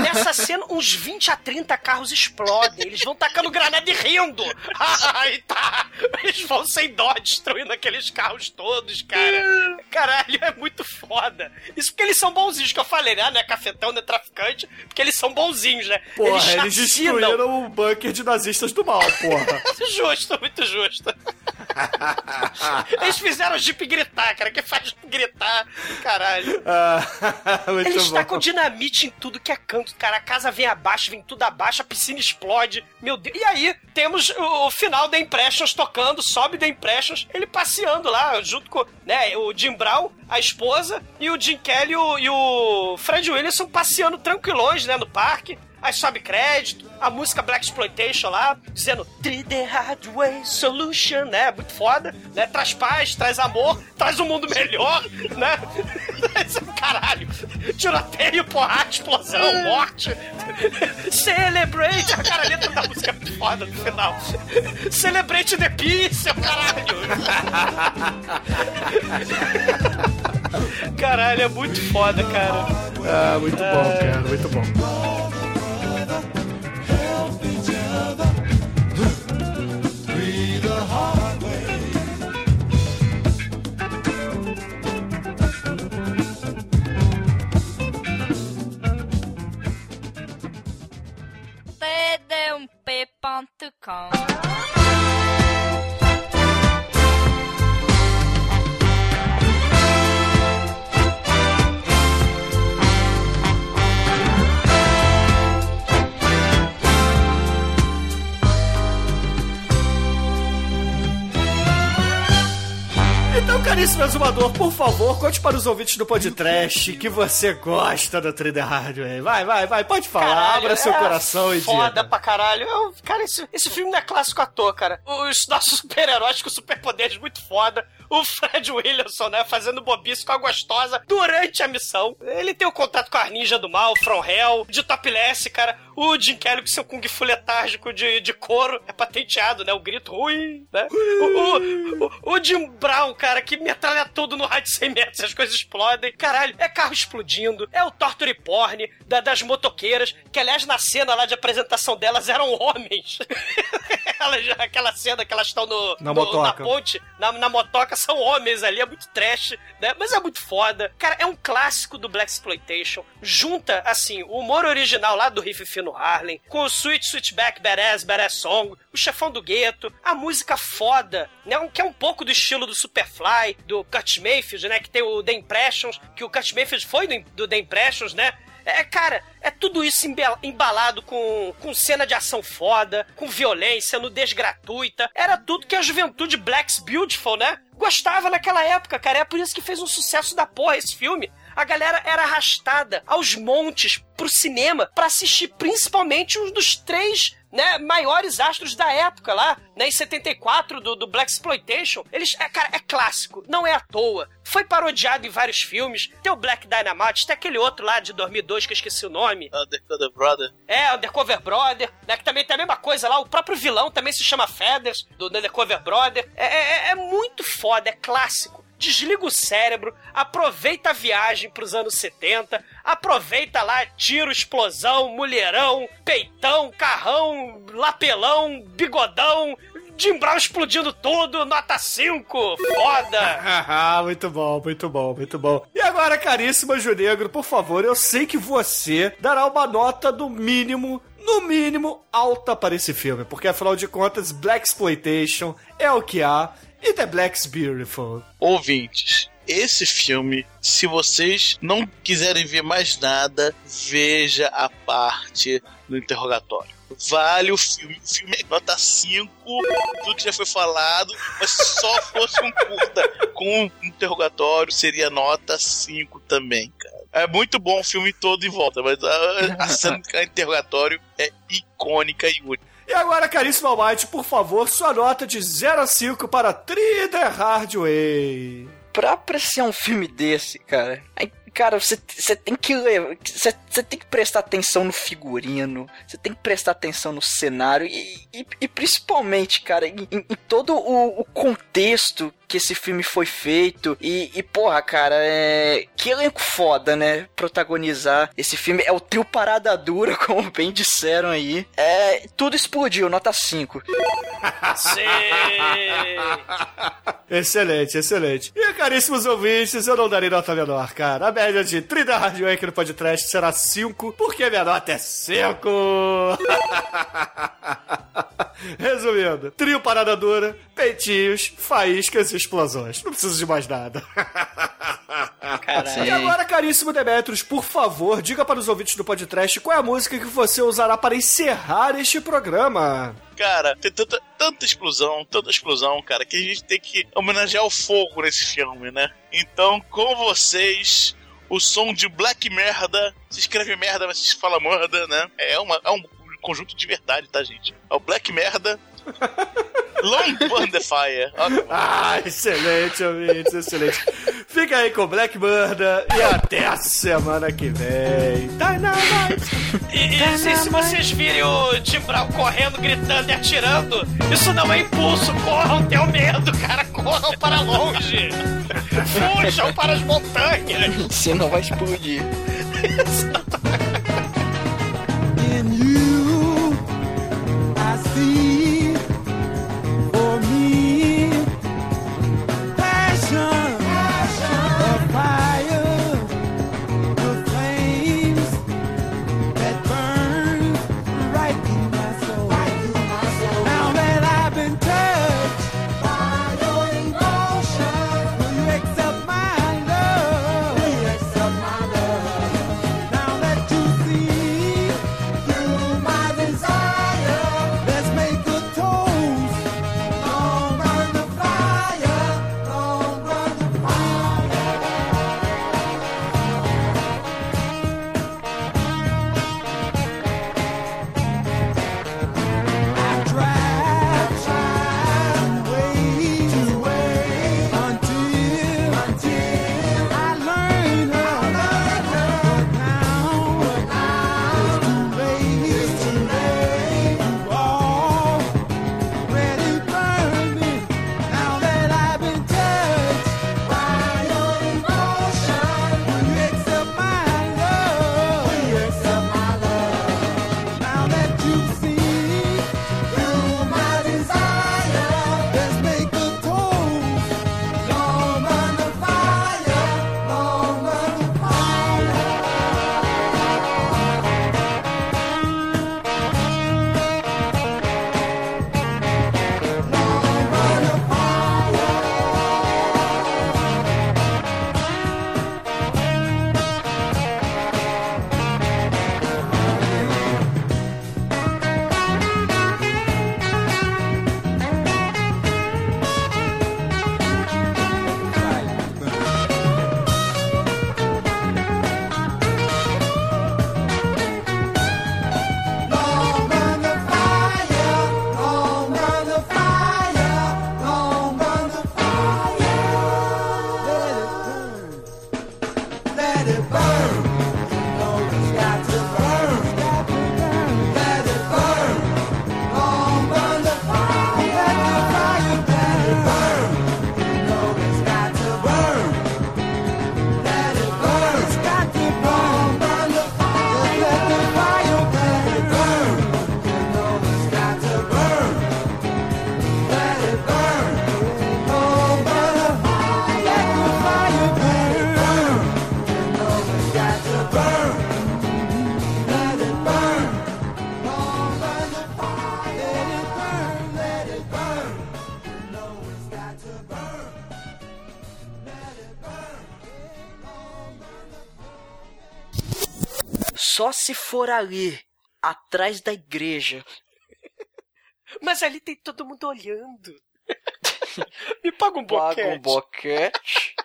nessa cena, uns 20 a 30 carros explodem. Eles vão tacando granada e rindo. Aí tá. Eles vão sem dó destruindo aqueles carros todos, cara. Caralho, é muito foda. Isso porque eles são bonzinhos, que eu falei, né? Não é cafetão, não é traficante. Porque eles são bonzinhos, né? Porra, eles, chacinam. destruíram o bunker de nazistas do mal, porra. Justo, muito justo. Eles fizeram o Jeep gritar, cara. Que faz gritar. Caralho. Ah, Eles bom. tacam dinamite em tudo que é canto, cara. A casa vem abaixo, vem tudo abaixo, a piscina explode. Meu Deus. E aí, temos o, final da Impressions tocando, sobe da Impressions, ele passeando lá, junto com né, o Jim Brown, a esposa, e o Jim Kelly e o, e o Fred Williamson passeando tranquilões, né, no parque. Aí sobe crédito, a música Black Exploitation lá, dizendo 3D Hardware Solution, né? Muito foda, né? Traz paz, traz amor, traz um mundo melhor, né? Caralho, tiroteio, porrada, explosão, morte. Celebrate, a cara, a letra da música é muito foda no final. Celebrate the peace, caralho. Caralho, é muito foda, cara. Ah, muito bom, cara, muito bom. td1p.com Então, caríssimo exumador, por favor, conte para os ouvintes do podcast que você gosta do 3D Hardware. Vai, vai, vai, pode falar, Caralho, abra seu é coração e Foda diga. pra caralho. Eu- cara, esse, esse filme não é clássico à toa, cara. Os nossos super-heróis com superpoderes muito foda. O Fred Williamson, né, fazendo bobice com a gostosa durante a missão. Ele tem o contato com a ninja do mal, From Hell, de topless, cara. O Jim Kelly com seu kung fu letárgico de, de couro. É patenteado, né? O grito ruim, né? O, o, o, o Jim Brown, cara, que metralha tudo no raio de 100 metros, as coisas explodem. Caralho, é carro explodindo. É o torture porn da- das motoqueiras, que aliás na cena lá de apresentação delas eram homens. Elas, aquela cena que elas estão no, Na no- motoca. na ponte, na, na motoca, são homens ali, é muito trash, né? Mas é muito foda. Cara, é um clássico do Black Exploitation. Junta, assim, o humor original lá do Riff Fino Harlem, com o Sweet Sweetback Badass Badass Song, o chefão do gueto, a música foda, né? Que é um pouco do estilo do Superfly, do Kurt Mayfield, né? Que tem o The Impressions, que o Kurt Mayfield foi do, The Impressions, né? É, cara, é tudo isso embalado com, com cena de ação foda, com violência, nudez gratuita. Era tudo que a juventude Black's Beautiful, né? Gostava naquela época, cara. É por isso que fez um sucesso da porra esse filme. A galera era arrastada aos montes pro cinema pra assistir principalmente um dos três né, maiores astros da época lá, né, em 74, do, do Black Exploitation. Eles, é, cara, é clássico, não é à toa. Foi parodiado em vários filmes. Tem o Black Dynamite, tem aquele outro lá de 2002 que eu esqueci o nome. Undercover Brother. É, Undercover Brother, né? Que também tem a mesma coisa lá. O próprio vilão também se chama Feathers, do Undercover Brother. É, é, é muito foda, é clássico. Desliga o cérebro, aproveita a viagem pros anos 70, aproveita lá tiro, explosão, mulherão, peitão, carrão, lapelão, bigodão, Jim Brown explodindo tudo, nota 5, foda! muito bom, muito bom, muito bom. E agora, caríssima Junegro, por favor, eu sei que você dará uma nota do mínimo no mínimo, alta para esse filme, porque afinal de contas, Black Exploitation é o que há e The Black's Beautiful. Ouvintes, esse filme, se vocês não quiserem ver mais nada, veja a parte do interrogatório. Vale o filme, o filme é nota 5, tudo já foi falado, mas só fosse um curta com um interrogatório, seria nota 5 também, cara. É muito bom o filme todo em volta, mas a, a cena do interrogatório é icônica e única. E agora, caríssimo Almighty, por favor, sua nota de 0 a 5 para Thriller Hardway. Pra apreciar um filme desse, cara, cara, você, você tem que você, você tem que prestar atenção no figurino, você tem que prestar atenção no cenário e, e, e principalmente, cara, em, em todo o, o contexto que esse filme foi feito. E, e, porra, cara, é. Que elenco foda, né? Protagonizar esse filme. É o trio Parada Dura, como bem disseram aí. É. Tudo explodiu, nota 5. excelente, excelente. E caríssimos ouvintes, eu não darei nota menor, cara. A média de 30 Rádio aqui no podcast será 5, porque minha nota é 5. Resumindo, trio Parada Dura, peitinhos, faíscas e explosões. Não preciso de mais nada. Caralho. E agora, caríssimo Demetrius, por favor, diga para os ouvintes do podcast qual é a música que você usará para encerrar este programa. Cara, tem tanta, tanta explosão, tanta explosão, cara, que a gente tem que homenagear o fogo nesse filme, né? Então, com vocês, o som de Black Merda. Se escreve merda, mas se fala merda, né? É, uma, é um conjunto de verdade, tá, gente? É o Black Merda. Long Burn the Fire. Ah, excelente, ouvintes, excelente. Fica aí com Black Murder e até a semana que vem. Dynamite! E, e se, se vocês virem o Tim Brown correndo, gritando e atirando, isso não é impulso. Corram, tenham medo, cara. Corram para longe. Fujam para as montanhas. Senão vai explodir. In se for ali, atrás da igreja. Mas ali tem todo mundo olhando. Me paga um Paga boquete. um boquete.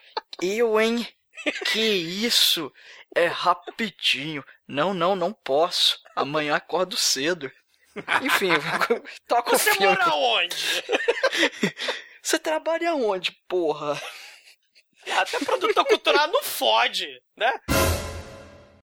Eu, hein? Que isso? É rapidinho. Não, não, não posso. Amanhã acordo cedo. Enfim, toca o Você filme. mora onde? Você trabalha onde, porra? Até produtor cultural não fode, né?